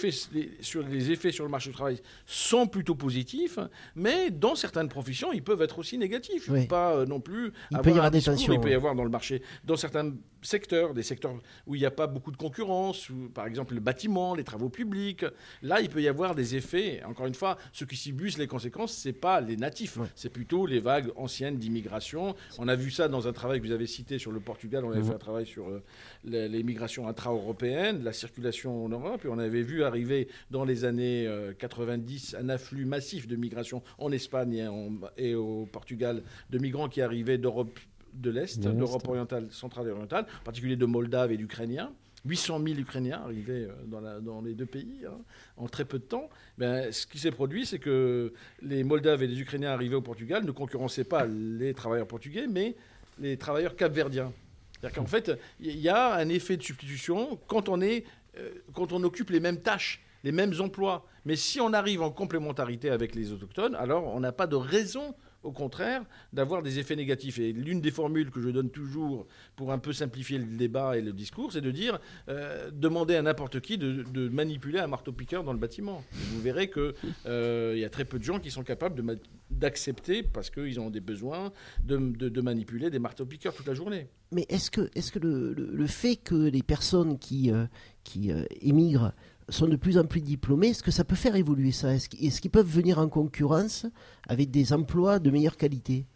sur, les effets sur le marché du travail sont plutôt positifs, mais dans certaines professions, ils peuvent être aussi négatifs. Il ne pas euh, non plus il peut y avoir des tensions. Il peut y avoir dans le marché, dans certains secteurs, des secteurs où il n'y a pas beaucoup de concurrence, par exemple le bâtiment, les travaux publics. Là, il peut y avoir des effets. Encore une fois, ceux qui subissent les conséquences, ce n'est pas les natifs, c'est plutôt les vagues anciennes d'immigration. On a vu ça dans un travail que vous avez cité sur le Portugal. On avait fait un travail sur euh, l'immigration intra-européenne, la circulation en Europe, et on avait vu arriver dans les années 90 euh, un afflux massif de migration en Espagne et au Portugal de migrants qui arrivaient d'Europe de l'Est, d'Europe orientale, centrale et orientale, en particulier de Moldave et d'Ukrainiens. 800 000 Ukrainiens arrivés euh, dans, les deux pays hein, en très peu de temps. Ben, ce qui s'est produit, c'est que les Moldaves et les Ukrainiens arrivés au Portugal ne concurrençaient pas les travailleurs portugais, mais les travailleurs capverdiens. C'est-à-dire qu'en fait, il y a un effet de substitution quand on, est, euh, quand on occupe les mêmes tâches, les mêmes emplois. Mais si on arrive en complémentarité avec les autochtones, alors on n'a pas de raison au contraire, d'avoir des effets négatifs. Et l'une des formules que je donne toujours pour un peu simplifier le débat et le discours, c'est de dire euh, demandez à n'importe qui de, manipuler un marteau-piqueur dans le bâtiment. Vous verrez qu'il euh, y a très peu de gens qui sont capables d'accepter, parce qu'ils ont des besoins, de, manipuler des marteaux-piqueurs toute la journée. Mais est-ce que, le, fait que les personnes qui, euh, qui émigrent sont de plus en plus diplômés, est-ce que ça peut faire évoluer ça? Est-ce qu'ils peuvent venir en concurrence avec des emplois de meilleure qualité?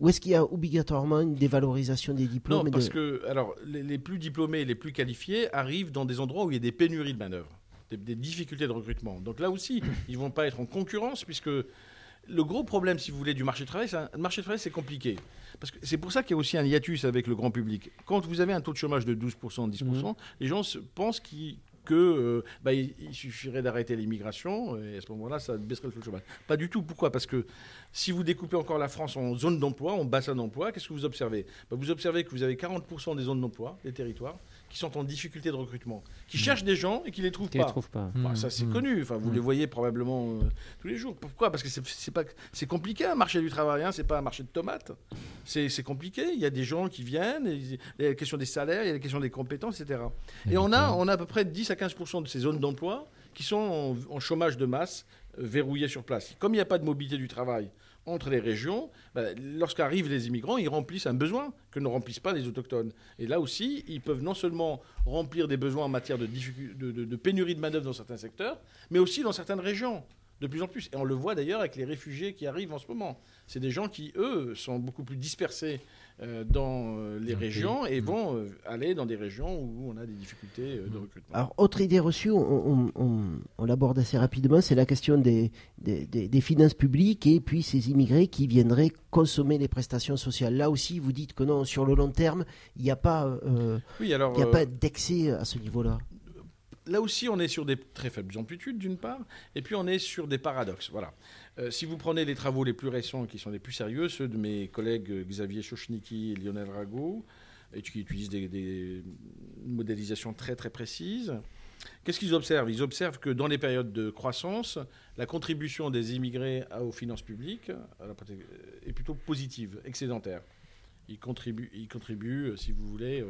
Ou est-ce qu'il y a obligatoirement une dévalorisation des diplômes Non, parce que alors, les, plus diplômés, les plus qualifiés arrivent dans des endroits où il y a des pénuries de manœuvre, des, des difficultés de recrutement. Donc là aussi, ils ne vont pas être en concurrence puisque le gros problème, si vous voulez, du marché de travail, le marché travail, c'est compliqué. Parce que c'est pour ça qu'il y a aussi un hiatus avec le grand public. Quand vous avez un taux de chômage de 12%, 10%, mmh. les gens pensent qu'ils que euh, bah, il, suffirait d'arrêter l'immigration et à ce moment-là, ça baisserait le chômage. Pas du tout. Pourquoi? Parce que si vous découpez encore la France en zones d'emploi, en bassin d'emploi, qu'est-ce que vous observez? Bah, Vous observez que vous avez 40% des zones d'emploi, des territoires, qui sont en difficulté de recrutement, qui cherchent des gens et qui les trouvent Qui pas. les trouvent pas. Bah, ça c'est Mm. connu. Enfin, vous les voyez probablement euh, tous les jours. Pourquoi? Parce que c'est- pas c'est compliqué un marché du travail. Hein. C'est pas un marché de tomates. C'est c'est compliqué. Il y a des gens qui viennent. et Il y a la question des salaires, il y a la question des compétences, etc. Et on a on a à peu près 10 à 15% de ces zones d'emploi qui sont en, en chômage de masse euh, verrouillées sur place. Comme il n'y a pas de mobilité du travail entre les régions, bah, lorsqu'arrivent les immigrants, ils remplissent un besoin que ne remplissent pas les autochtones. Et là aussi, ils peuvent non seulement remplir des besoins en matière de, pénurie de main-d'œuvre dans certains secteurs, mais aussi dans certaines régions, de plus en plus. Et on le voit d'ailleurs avec les réfugiés qui arrivent en ce moment. C'est des gens qui, eux, sont beaucoup plus dispersés euh, dans euh, les régions et vont euh, aller dans des régions où on a des difficultés euh, de recrutement. Alors, autre idée reçue, on, on- on- on l'aborde assez rapidement, c'est la question des, des, des- des finances publiques et puis ces immigrés qui viendraient consommer les prestations sociales. Là aussi, vous dites que non, sur le long terme, il n'y a pas, Oui, alors, il y a pas d'excès à ce niveau-là. Là aussi, on est sur des très faibles amplitudes, d'une part, et puis on est sur des paradoxes. Voilà. Euh, si vous prenez les travaux les plus récents, qui sont les plus sérieux, ceux de mes collègues euh, Xavier Chochniki et Lionel Rago, et qui utilisent des, modélisations très très précises, qu'est-ce qu'ils observent? Ils observent que dans les périodes de croissance, la contribution des immigrés aux finances publiques est plutôt positive, excédentaire. Ils contribuent, ils contribuent euh, si vous voulez,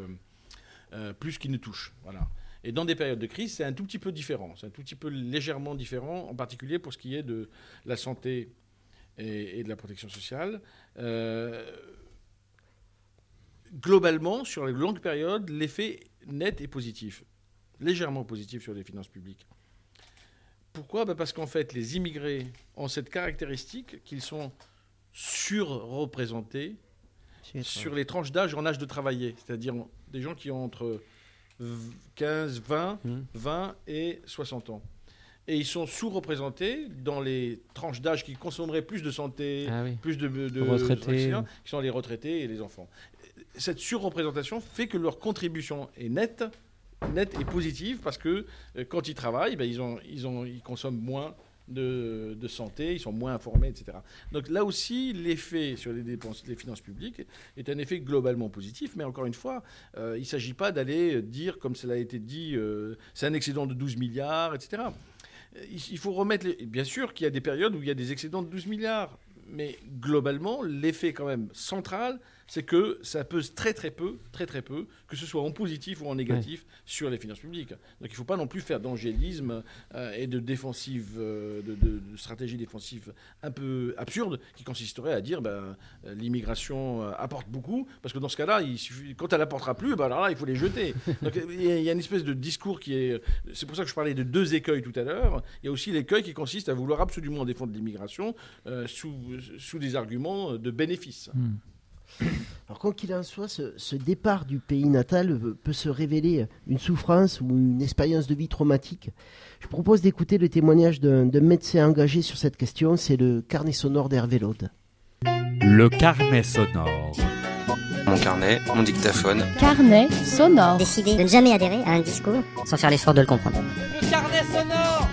plus qu'ils ne touchent. Voilà. Et dans des périodes de crise, c'est un tout petit peu différent. C'est un tout petit peu légèrement différent, en particulier pour ce qui est de la santé et, et de la protection sociale. Euh, globalement, sur les longues périodes, l'effet net est positif, légèrement positif sur les finances publiques. Pourquoi? Ben Parce qu'en fait, les immigrés ont cette caractéristique qu'ils sont surreprésentés sur les tranches d'âge en âge de travailler, c'est-à-dire des gens qui ont entre 15, 20, 20 et 60 ans. Et ils sont sous-représentés dans les tranches d'âge qui consommeraient plus de santé, Ah oui. plus de, de Retraités. qui sont les retraités et les enfants. Cette surreprésentation fait que leur contribution est nette, nette et positive parce que euh, quand ils travaillent, ben, ils, ont, ils, ont, ils consomment moins de, santé, ils sont moins informés, etc. Donc là aussi, l'effet sur les dépenses, les finances publiques est un effet globalement positif, mais encore une fois, euh, il ne s'agit pas d'aller dire, comme cela a été dit, euh, c'est un excédent de 12 milliards, etc. Euh, Il il faut remettre. les- Bien sûr qu'il y a des périodes où il y a des excédents de 12 milliards, mais globalement, l'effet quand même central, c'est que ça pèse très très peu, très très peu, que ce soit en positif ou en négatif sur les finances publiques. Donc il ne faut pas non plus faire d'angélisme euh, et de défensive, euh, de, de- de stratégie défensive un peu absurde qui consisterait à dire ben, l'immigration euh, apporte beaucoup, parce que dans ce cas-là, il suffit, quand elle apportera plus, ben alors là, il faut les jeter. Donc il y, a- il y a une espèce de discours qui est. C'est pour ça que je parlais de deux écueils tout à l'heure. Il y a aussi l'écueil qui consiste à vouloir absolument défendre l'immigration euh, sous, sous des arguments de bénéfice. Alors, quoi qu'il en soit, ce, ce départ du pays natal euh, peut se révéler une souffrance ou une expérience de vie traumatique. Je propose d'écouter le témoignage d'un d'un médecin engagé sur cette question. C'est le carnet sonore d'Hervé Laude. Le carnet sonore. Mon carnet, mon dictaphone. Carnet sonore. Décider de ne jamais adhérer à un discours sans faire l'effort de le comprendre. Le carnet sonore.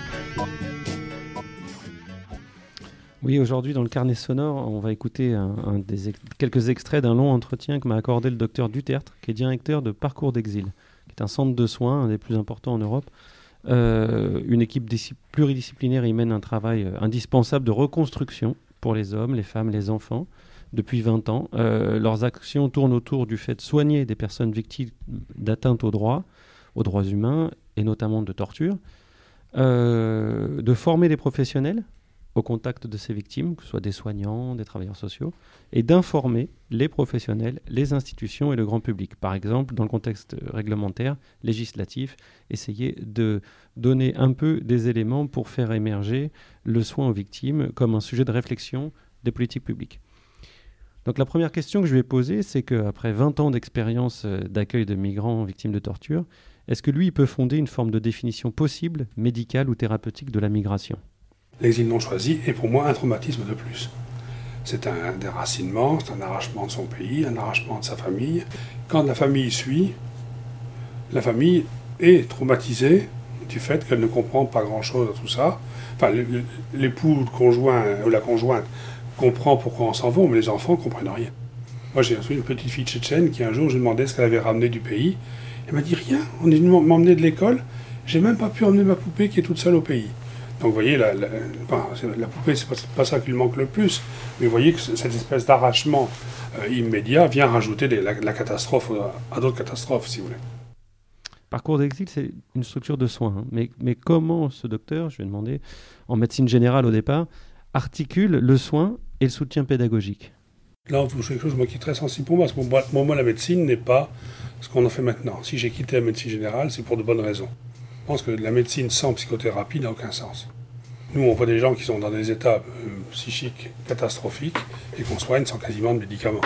Oui, aujourd'hui, dans le carnet sonore, on va écouter un, des quelques extraits d'un long entretien que m'a accordé le docteur Dutertre, qui est directeur de Parcours d'Exil, qui est un centre de soins, un des plus importants en Europe. Euh, une équipe disci- pluridisciplinaire y mène un travail euh, indispensable de reconstruction pour les hommes, les femmes, les enfants depuis 20 ans. Euh, leurs actions tournent autour du fait de soigner des personnes victimes d'atteintes aux droits, aux droits humains et notamment de torture, de former des professionnels au contact de ces victimes, que ce soit des soignants, des travailleurs sociaux, et d'informer les professionnels, les institutions et le grand public. Par exemple, dans le contexte réglementaire, législatif, essayer de donner un peu des éléments pour faire émerger le soin aux victimes comme un sujet de réflexion des politiques publiques. Donc la première question que je vais poser, c'est qu'après 20 ans d'expérience euh, d'accueil de migrants victimes de torture, est-ce que lui, il peut fonder une forme de définition possible, médicale ou thérapeutique de la migration? L'exil non choisi est pour moi un traumatisme de plus. C'est un déracinement, c'est un arrachement de son pays, un arrachement de sa famille. Quand la famille suit, la famille est traumatisée du fait qu'elle ne comprend pas grand-chose à tout ça. Enfin, l'époux, le conjoint ou la conjointe comprend pourquoi on s'en va, mais les enfants ne comprennent rien. Moi, j'ai reçu une petite fille tchétchène qui, un jour, je demandais ce qu'elle avait ramené du pays. Elle m'a dit rien. On est venu m'emmener de l'école. J'ai même pas pu emmener ma poupée qui est toute seule au pays. Donc vous voyez, la, la, la poupée, c'est pas, pas ça qui lui manque le plus, mais vous voyez que cette espèce d'arrachement euh, immédiat vient rajouter des, la, la, catastrophe à d'autres catastrophes, si vous voulez. Parcours d'exil, c'est une structure de soins. Hein. Mais, mais comment ce docteur, je vais demander, en médecine générale au départ, articule le soin et le soutien pédagogique? Là, on touche quelque chose moi, qui est très sensible pour moi, parce que pour moi, la médecine n'est pas ce qu'on en fait maintenant. Si j'ai quitté la médecine générale, c'est pour de bonnes raisons. Je pense que la médecine sans psychothérapie n'a aucun sens. Nous, on voit des gens qui sont dans des états euh, psychiques catastrophiques et qu'on soigne sans quasiment de médicaments.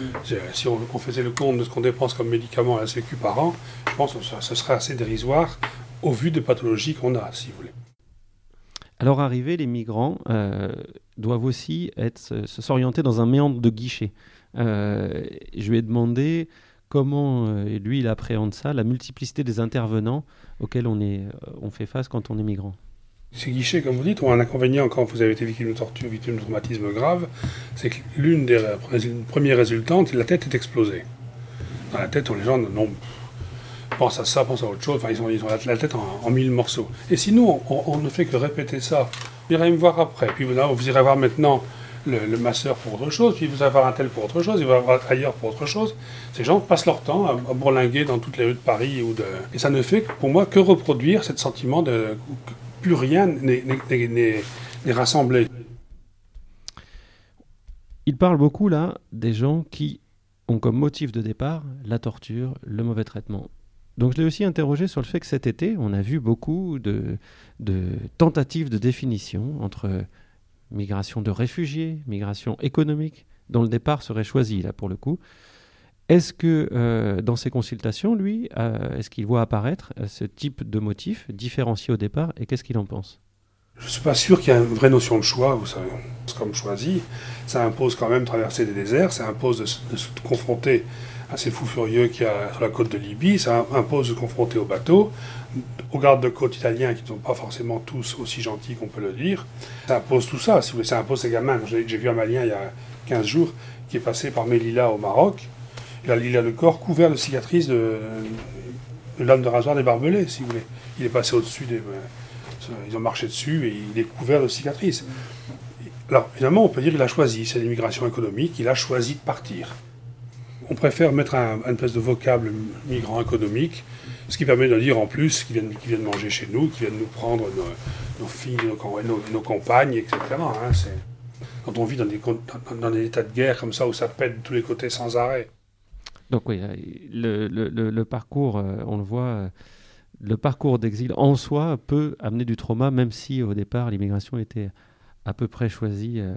Mm. Si on, on, faisait le compte de ce qu'on dépense comme médicaments à la Sécu par an, je pense que ce serait assez dérisoire au vu des pathologies qu'on a, si vous voulez. Alors arrivés, les migrants euh, doivent aussi être, s'orienter dans un méandre de guichet. Euh, je lui ai demandé comment euh, lui il appréhende ça, la multiplicité des intervenants auxquels on, est, euh, on fait face quand on est migrant. Ces guichets, comme vous dites, ont un inconvénient quand vous avez été victime de torture, victime de traumatisme grave, c'est que l'une des premières résultantes, la tête est explosée. Dans la tête, les gens non, pensent à ça, pensent à autre chose, enfin, ils ont, ils ont la tête en, mille morceaux. Et si nous, on, on, ne fait que répéter ça, vous irez me voir après, puis vous, vous irez voir maintenant le, masseur pour autre chose, puis vous allez avoir un tel pour autre chose, il va avoir ailleurs pour autre chose. Ces gens passent leur temps à, à, bourlinguer dans toutes les rues de Paris. Ou de... Et ça ne fait pour moi que reproduire ce sentiment de que plus rien n'est rassemblé. Il parle beaucoup là des gens qui ont comme motif de départ la torture, le mauvais traitement. Donc je l'ai aussi interrogé sur le fait que cet été, on a vu beaucoup de, de tentatives de définition entre migration de réfugiés, migration économique, dont le départ serait choisi, là, pour le coup. Est-ce que euh, dans ces consultations, lui, euh, est-ce qu'il voit apparaître euh, ce type de motif différencié au départ et qu'est-ce qu'il en pense? Je ne suis pas sûr qu'il y ait une vraie notion de choix, vous savez. Comme choisi, ça impose quand même traverser des déserts, ça impose de, de se confronter à ces fous furieux qu'il y a sur la côte de Libye, ça impose de se confronter aux bateaux, aux gardes de côte italiens qui ne sont pas forcément tous aussi gentils qu'on peut le dire. Ça impose tout ça, si vous voulez, ça impose ces gamins. J'ai vu un Malien il y a 15 jours qui est passé par Melilla au Maroc. Il a, il a le corps couvert de cicatrices de, de lame de rasoir des barbelés, si vous voulez. Il est passé au-dessus des. Ils ont marché dessus et il est couvert de cicatrices. Alors, évidemment, on peut dire qu'il a choisi, c'est l'immigration économique, il a choisi de partir. On préfère mettre un, un espèce de vocable migrant économique, ce qui permet de dire en plus qu'ils viennent, manger chez nous, qu'ils viennent nous prendre nos, filles, nos, compagnes, etc. Hein, quand on vit dans des, dans, états de guerre comme ça où ça pète de tous les côtés sans arrêt. Donc oui, le, le, parcours, euh, on le voit, euh, le parcours d'exil en soi peut amener du trauma, même si au départ l'immigration était à peu près choisie. Euh.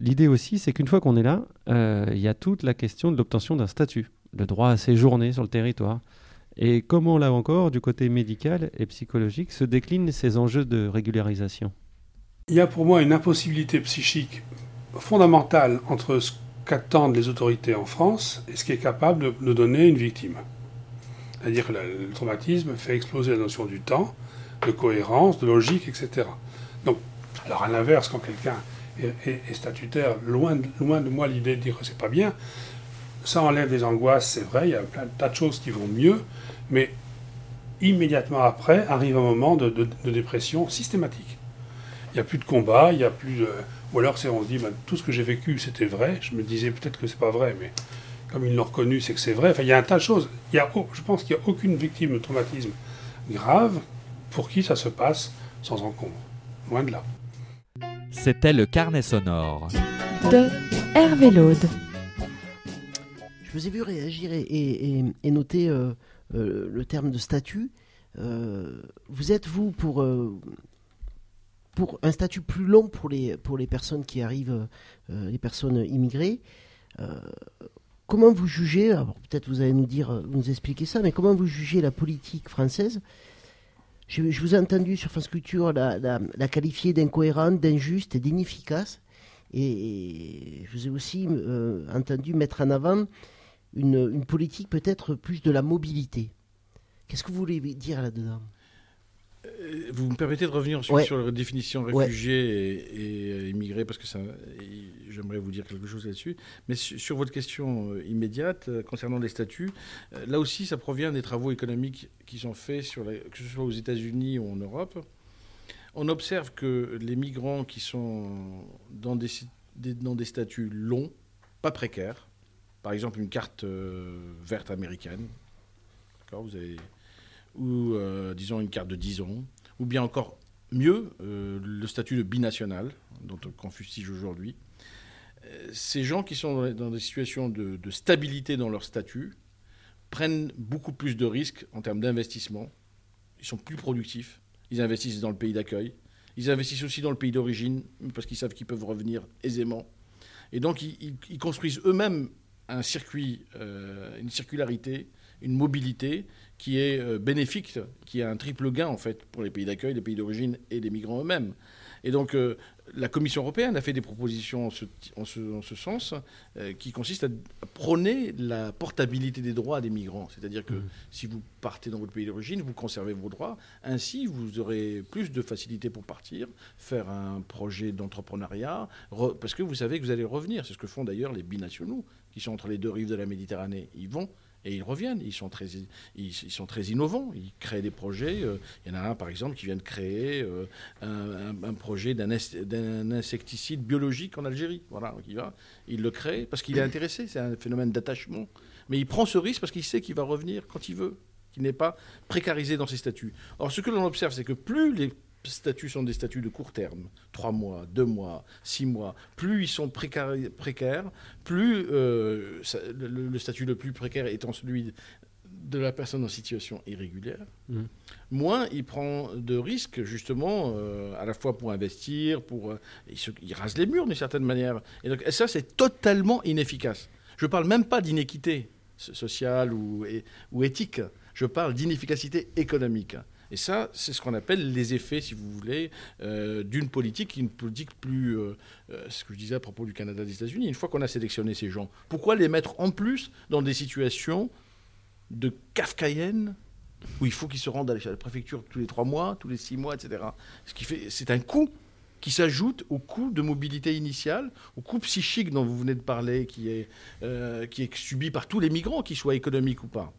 L'idée aussi, c'est qu'une fois qu'on est là, il y a toute la question de l'obtention d'un statut, le droit à séjourner sur le territoire. Et comment, là encore, du côté médical et psychologique, se déclinent ces enjeux de régularisation? Il y a pour moi une impossibilité psychique fondamentale entre ce qu'attendent les autorités en France et ce qui est capable de, donner une victime. C'est-à-dire que le, traumatisme fait exploser la notion du temps, de cohérence, de logique, etc. Donc, alors à l'inverse, quand quelqu'un est, statutaire, loin de, loin de moi l'idée de dire que c'est pas bien, ça enlève des angoisses, c'est vrai, il y a plein de tas de choses qui vont mieux, mais immédiatement après arrive un moment de, de, de dépression systématique. Il n'y a plus de combat, il n'y a plus de ou alors on se dit, ben, tout ce que j'ai vécu, c'était vrai. Je me disais peut-être que c'est pas vrai, mais comme ils l'ont reconnu, c'est que c'est vrai. Enfin, il y a un tas de choses. Il y a, je pense qu'il n'y a aucune victime de traumatisme grave pour qui ça se passe sans encombre. Loin de là. C'était le carnet sonore de Hervé Laude. Je vous ai vu réagir et, et, et noter euh, euh, le terme de statut. Euh, vous êtes, vous, pour pour un statut plus long pour les, pour les personnes qui arrivent, euh, les personnes immigrées. Euh, comment vous jugez, peut-être vous allez nous dire, nous expliquer ça, mais comment vous jugez la politique française? Je, vous ai entendu sur France Culture la, qualifier d'incohérente, d'injuste et d'inefficace. Et, je vous ai aussi euh, entendu mettre en avant une, une politique peut-être plus de la mobilité. Qu'est-ce que vous voulez dire là-dedans? Euh, Vous me permettez de revenir ensuite Ouais. sur la définition réfugié et, et immigré, parce que ça, j'aimerais vous dire quelque chose là-dessus. Mais su- sur votre question euh, immédiate euh, concernant les statuts, euh, là aussi, ça provient des travaux économiques qui sont faits, sur la- que ce soit aux États-Unis ou en Europe. On observe que les migrants qui sont dans des, si- des- dans des statuts longs, pas précaires, par exemple une carte euh, verte américaine, ou euh, disons une carte de 10 ans, ou bien encore mieux, euh, le statut de binational, dont on fustige aujourd'hui. Ces gens qui sont dans des- situations de, stabilité dans leur statut prennent beaucoup plus de risques en termes d'investissement, ils sont plus productifs, ils investissent dans le pays d'accueil, ils investissent aussi dans le pays d'origine, parce qu'ils savent qu'ils peuvent revenir aisément. Et donc, ils construisent eux-mêmes un circuit, euh, une circularité, une mobilité qui est euh, bénéfique, qui a un triple gain, en fait, pour les pays d'accueil, les pays d'origine et les migrants eux-mêmes. Et donc, euh, la Commission européenne a fait des propositions en ce, en ce- en ce sens, euh, qui consistent à prôner la portabilité des droits des migrants. C'est-à-dire que si vous partez dans votre pays d'origine, vous conservez vos droits. Ainsi, vous aurez plus de facilité pour partir, faire un projet d'entrepreneuriat, re- parce que vous savez que vous allez revenir. C'est ce que font d'ailleurs les binationaux, qui sont entre les deux rives de la Méditerranée. Ils vont et ils reviennent. Ils sont très, ils, sont très innovants. Ils créent des projets. Euh, Il y en a un, par exemple, qui vient de créer euh, un, projet d'un ins- d'un insecticide biologique en Algérie. Voilà, il va, il le crée parce qu'il est intéressé. C'est un phénomène d'attachement. Mais il prend ce risque parce qu'il sait qu'il va revenir quand il veut, qu'il n'est pas précarisé dans ses statuts. Or, ce que l'on observe, c'est que plus les statuts sont des statuts de court terme, trois mois, deux mois, six mois, plus ils sont précaires, plus euh, ça- le, le statut le plus précaire étant celui de la personne en situation irrégulière, Mhm. moins il prend de risques justement euh, à la fois pour investir, pour euh, il, se- il rase les murs d'une certaine manière. Et donc et ça c'est totalement inefficace. Je parle même pas d'inéquité so- sociale ou, et- ou éthique. Je parle d'inefficacité économique. Et ça, c'est ce qu'on appelle les effets, si vous voulez, euh, d'une politique, une politique plus, euh, euh, ce que je disais à propos du Canada des États-Unis. Une fois qu'on a sélectionné ces gens, pourquoi les mettre en plus dans des situations de kafkaïenne où il faut qu'ils se rendent à la préfecture tous les trois mois, tous les six mois, etc. Ce qui fait, c'est un coût qui s'ajoute au coût de mobilité initiale, au coût psychique dont vous venez de parler, qui est, qui est subi par tous les migrants, qu'ils soient économiques ou pas.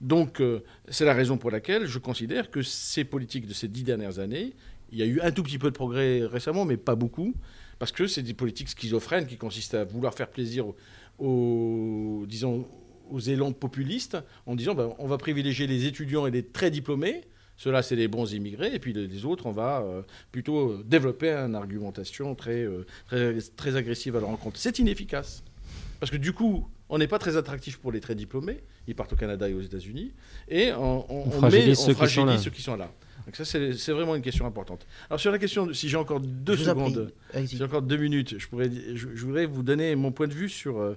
Donc, euh, c'est la raison pour laquelle je considère que ces politiques de ces dix dernières années, il y a eu un tout petit peu de progrès récemment, mais pas beaucoup, parce que c'est des politiques schizophrènes qui consistent à vouloir faire plaisir aux, disons, aux élans populistes en disant ben, on va privilégier les étudiants et les très diplômés. Ceux-là, c'est les bons immigrés. Et puis les autres, on va euh, plutôt développer une argumentation très, euh, très, très agressive à leur rencontre. C'est inefficace. Parce que du coup, on n'est pas très attractif pour les très diplômés. Ils partent au Canada et aux États-Unis. Et on, on- on fragilise met- ceux on qui sont là. fragilise ceux qui sont là. Donc ça, c'est vraiment une question importante. Alors sur la question, si j'ai encore deux Je secondes, si j'ai encore deux minutes, je, pourrais, je, je voudrais vous donner mon point de vue sur, euh,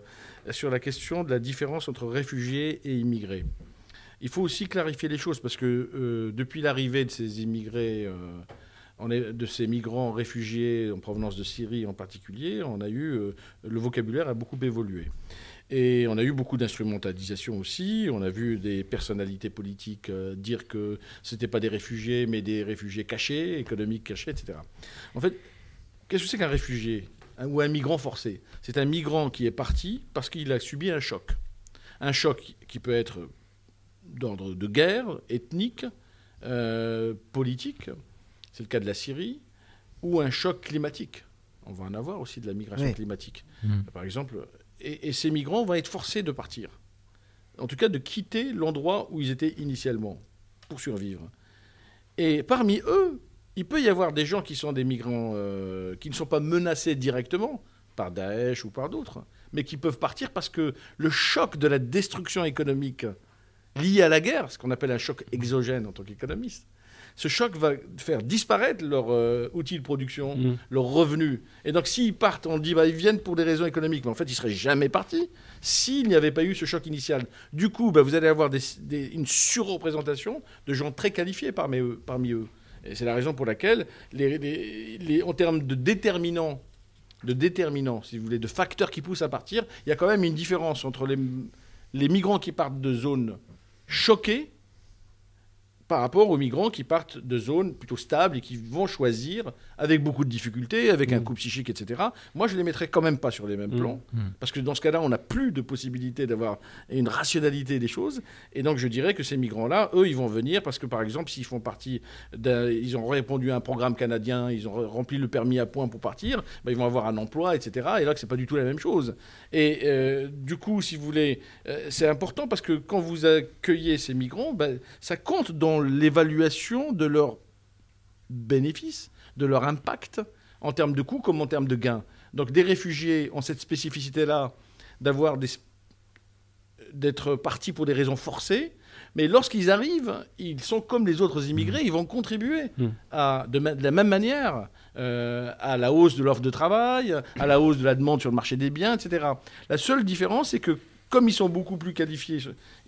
sur la question de la différence entre réfugiés et immigrés. Il faut aussi clarifier les choses parce que euh, depuis l'arrivée de ces immigrés, euh, on est, de ces migrants réfugiés en provenance de Syrie en particulier, on a eu euh, le vocabulaire a beaucoup évolué. Et on a eu beaucoup d'instrumentalisation aussi. On a vu des personnalités politiques euh, dire que ce n'étaient pas des réfugiés, mais des réfugiés cachés, économiques cachés, etc. En fait, qu'est-ce que c'est qu'un réfugié un- ou un migrant forcé? C'est un migrant qui est parti parce qu'il a subi un choc. Un choc qui peut être d'ordre de guerre, ethnique, euh, politique, c'est le cas de la Syrie, ou un choc climatique. On va en avoir aussi de la migration Oui. climatique. Mm. Par exemple, et, ces migrants vont être forcés de partir. En tout cas, de quitter l'endroit où ils étaient initialement pour survivre. Et parmi eux, il peut y avoir des gens qui sont des migrants euh, qui ne sont pas menacés directement par Daesh ou par d'autres, mais qui peuvent partir parce que le choc de la destruction économique lié à la guerre, ce qu'on appelle un choc exogène en tant qu'économiste, ce choc va faire disparaître leur euh, outil de production, Mm. leurs revenus. Et donc s'ils partent, on dit bah, ils viennent pour des raisons économiques, mais en fait ils seraient jamais partis s'il n'y avait pas eu ce choc initial. Du coup, bah, vous allez avoir des- des- une surreprésentation de gens très qualifiés parmi eux. Parmi eux. Et c'est la raison pour laquelle, les, les- les- en termes de déterminants, de déterminants, si vous voulez, de facteurs qui poussent à partir, il y a quand même une différence entre les, les migrants qui partent de zones choquées par rapport aux migrants qui partent de zones plutôt stables et qui vont choisir, avec beaucoup de difficultés, avec un Mm. coût psychique, etc. Moi, je les mettrais quand même pas sur les mêmes Mm. plans, Mm. parce que dans ce cas-là, on n'a plus de possibilité d'avoir une rationalité des choses. Et donc, je dirais que ces migrants-là, eux, ils vont venir parce que, par exemple, s'ils font partie, d'un- ils ont répondu à un programme canadien, ils ont rempli le permis à point pour partir, ben, ils vont avoir un emploi, etc. Et là, c'est pas du tout la même chose. Et euh, du coup, si vous voulez, euh, c'est important parce que quand vous accueillez ces migrants, ben, ça compte dans l'évaluation de leurs bénéfices, de leur impact en termes de coûts comme en termes de gains. Donc des réfugiés ont cette spécificité-là d'avoir des d'être partis pour des raisons forcées, mais lorsqu'ils arrivent, ils sont comme les autres immigrés, ils vont contribuer Mm. à, de, la même manière euh, à la hausse de l'offre de travail, à la hausse de la demande sur le marché des biens, etc. La seule différence, c'est que comme ils sont beaucoup plus qualifiés,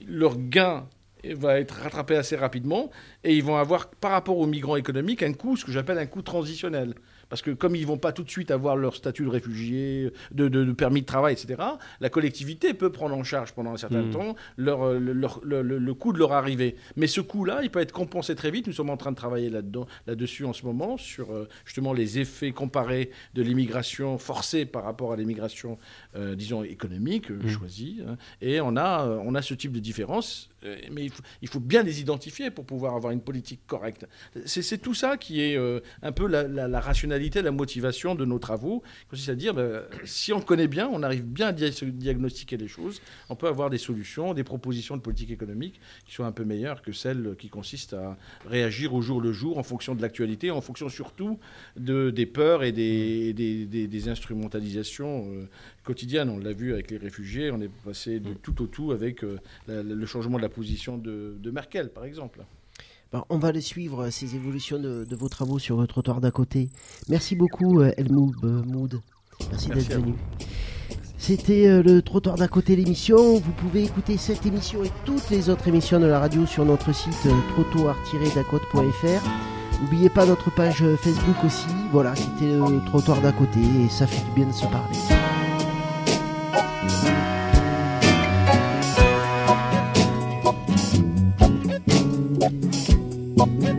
leur gain va être rattrapé assez rapidement et ils vont avoir, par rapport aux migrants économiques, un coût, ce que j'appelle un coût transitionnel. Parce que comme ils ne vont pas tout de suite avoir leur statut de réfugié, de, de- de permis de travail, etc., la collectivité peut prendre en charge pendant un certain Mm. temps leur, euh, le- leur- le, le- le coût de leur arrivée. Mais ce coût-là, il peut être compensé très vite. Nous sommes en train de travailler là-dedans, là-dessus en ce moment, sur euh, justement les effets comparés de l'immigration forcée par rapport à l'immigration, euh, disons, économique, euh, Mm. choisie. hein. Et on a, on a ce type de différence, mais il faut, bien les identifier pour pouvoir avoir une politique correcte. C'est tout ça qui est euh, un peu la, rationalité, la motivation de nos travaux, consiste à dire, ben, si on connaît bien, on arrive bien à dia- diagnostiquer les choses, on peut avoir des solutions, des propositions de politique économique qui soient un peu meilleures que celles qui consistent à réagir au jour le jour en fonction de l'actualité, en fonction surtout de, des peurs et des- des instrumentalisations euh, quotidiennes. On l'a vu avec les réfugiés, on est passé de tout au tout avec euh, la- le changement de la position de, de Merkel, par exemple. Ben, on va les suivre, euh, ces évolutions de, de vos travaux sur le trottoir d'à côté. Merci beaucoup, euh, Helmoud euh, Moud. Merci, Merci d'être venu. C'était le trottoir d'à côté l'émission. Vous pouvez écouter cette émission et toutes les autres émissions de la radio sur notre site trottoir-dacote.fr. N'oubliez pas notre page Facebook aussi. Voilà, c'était le trottoir d'à côté et ça fait du bien de se parler. Thank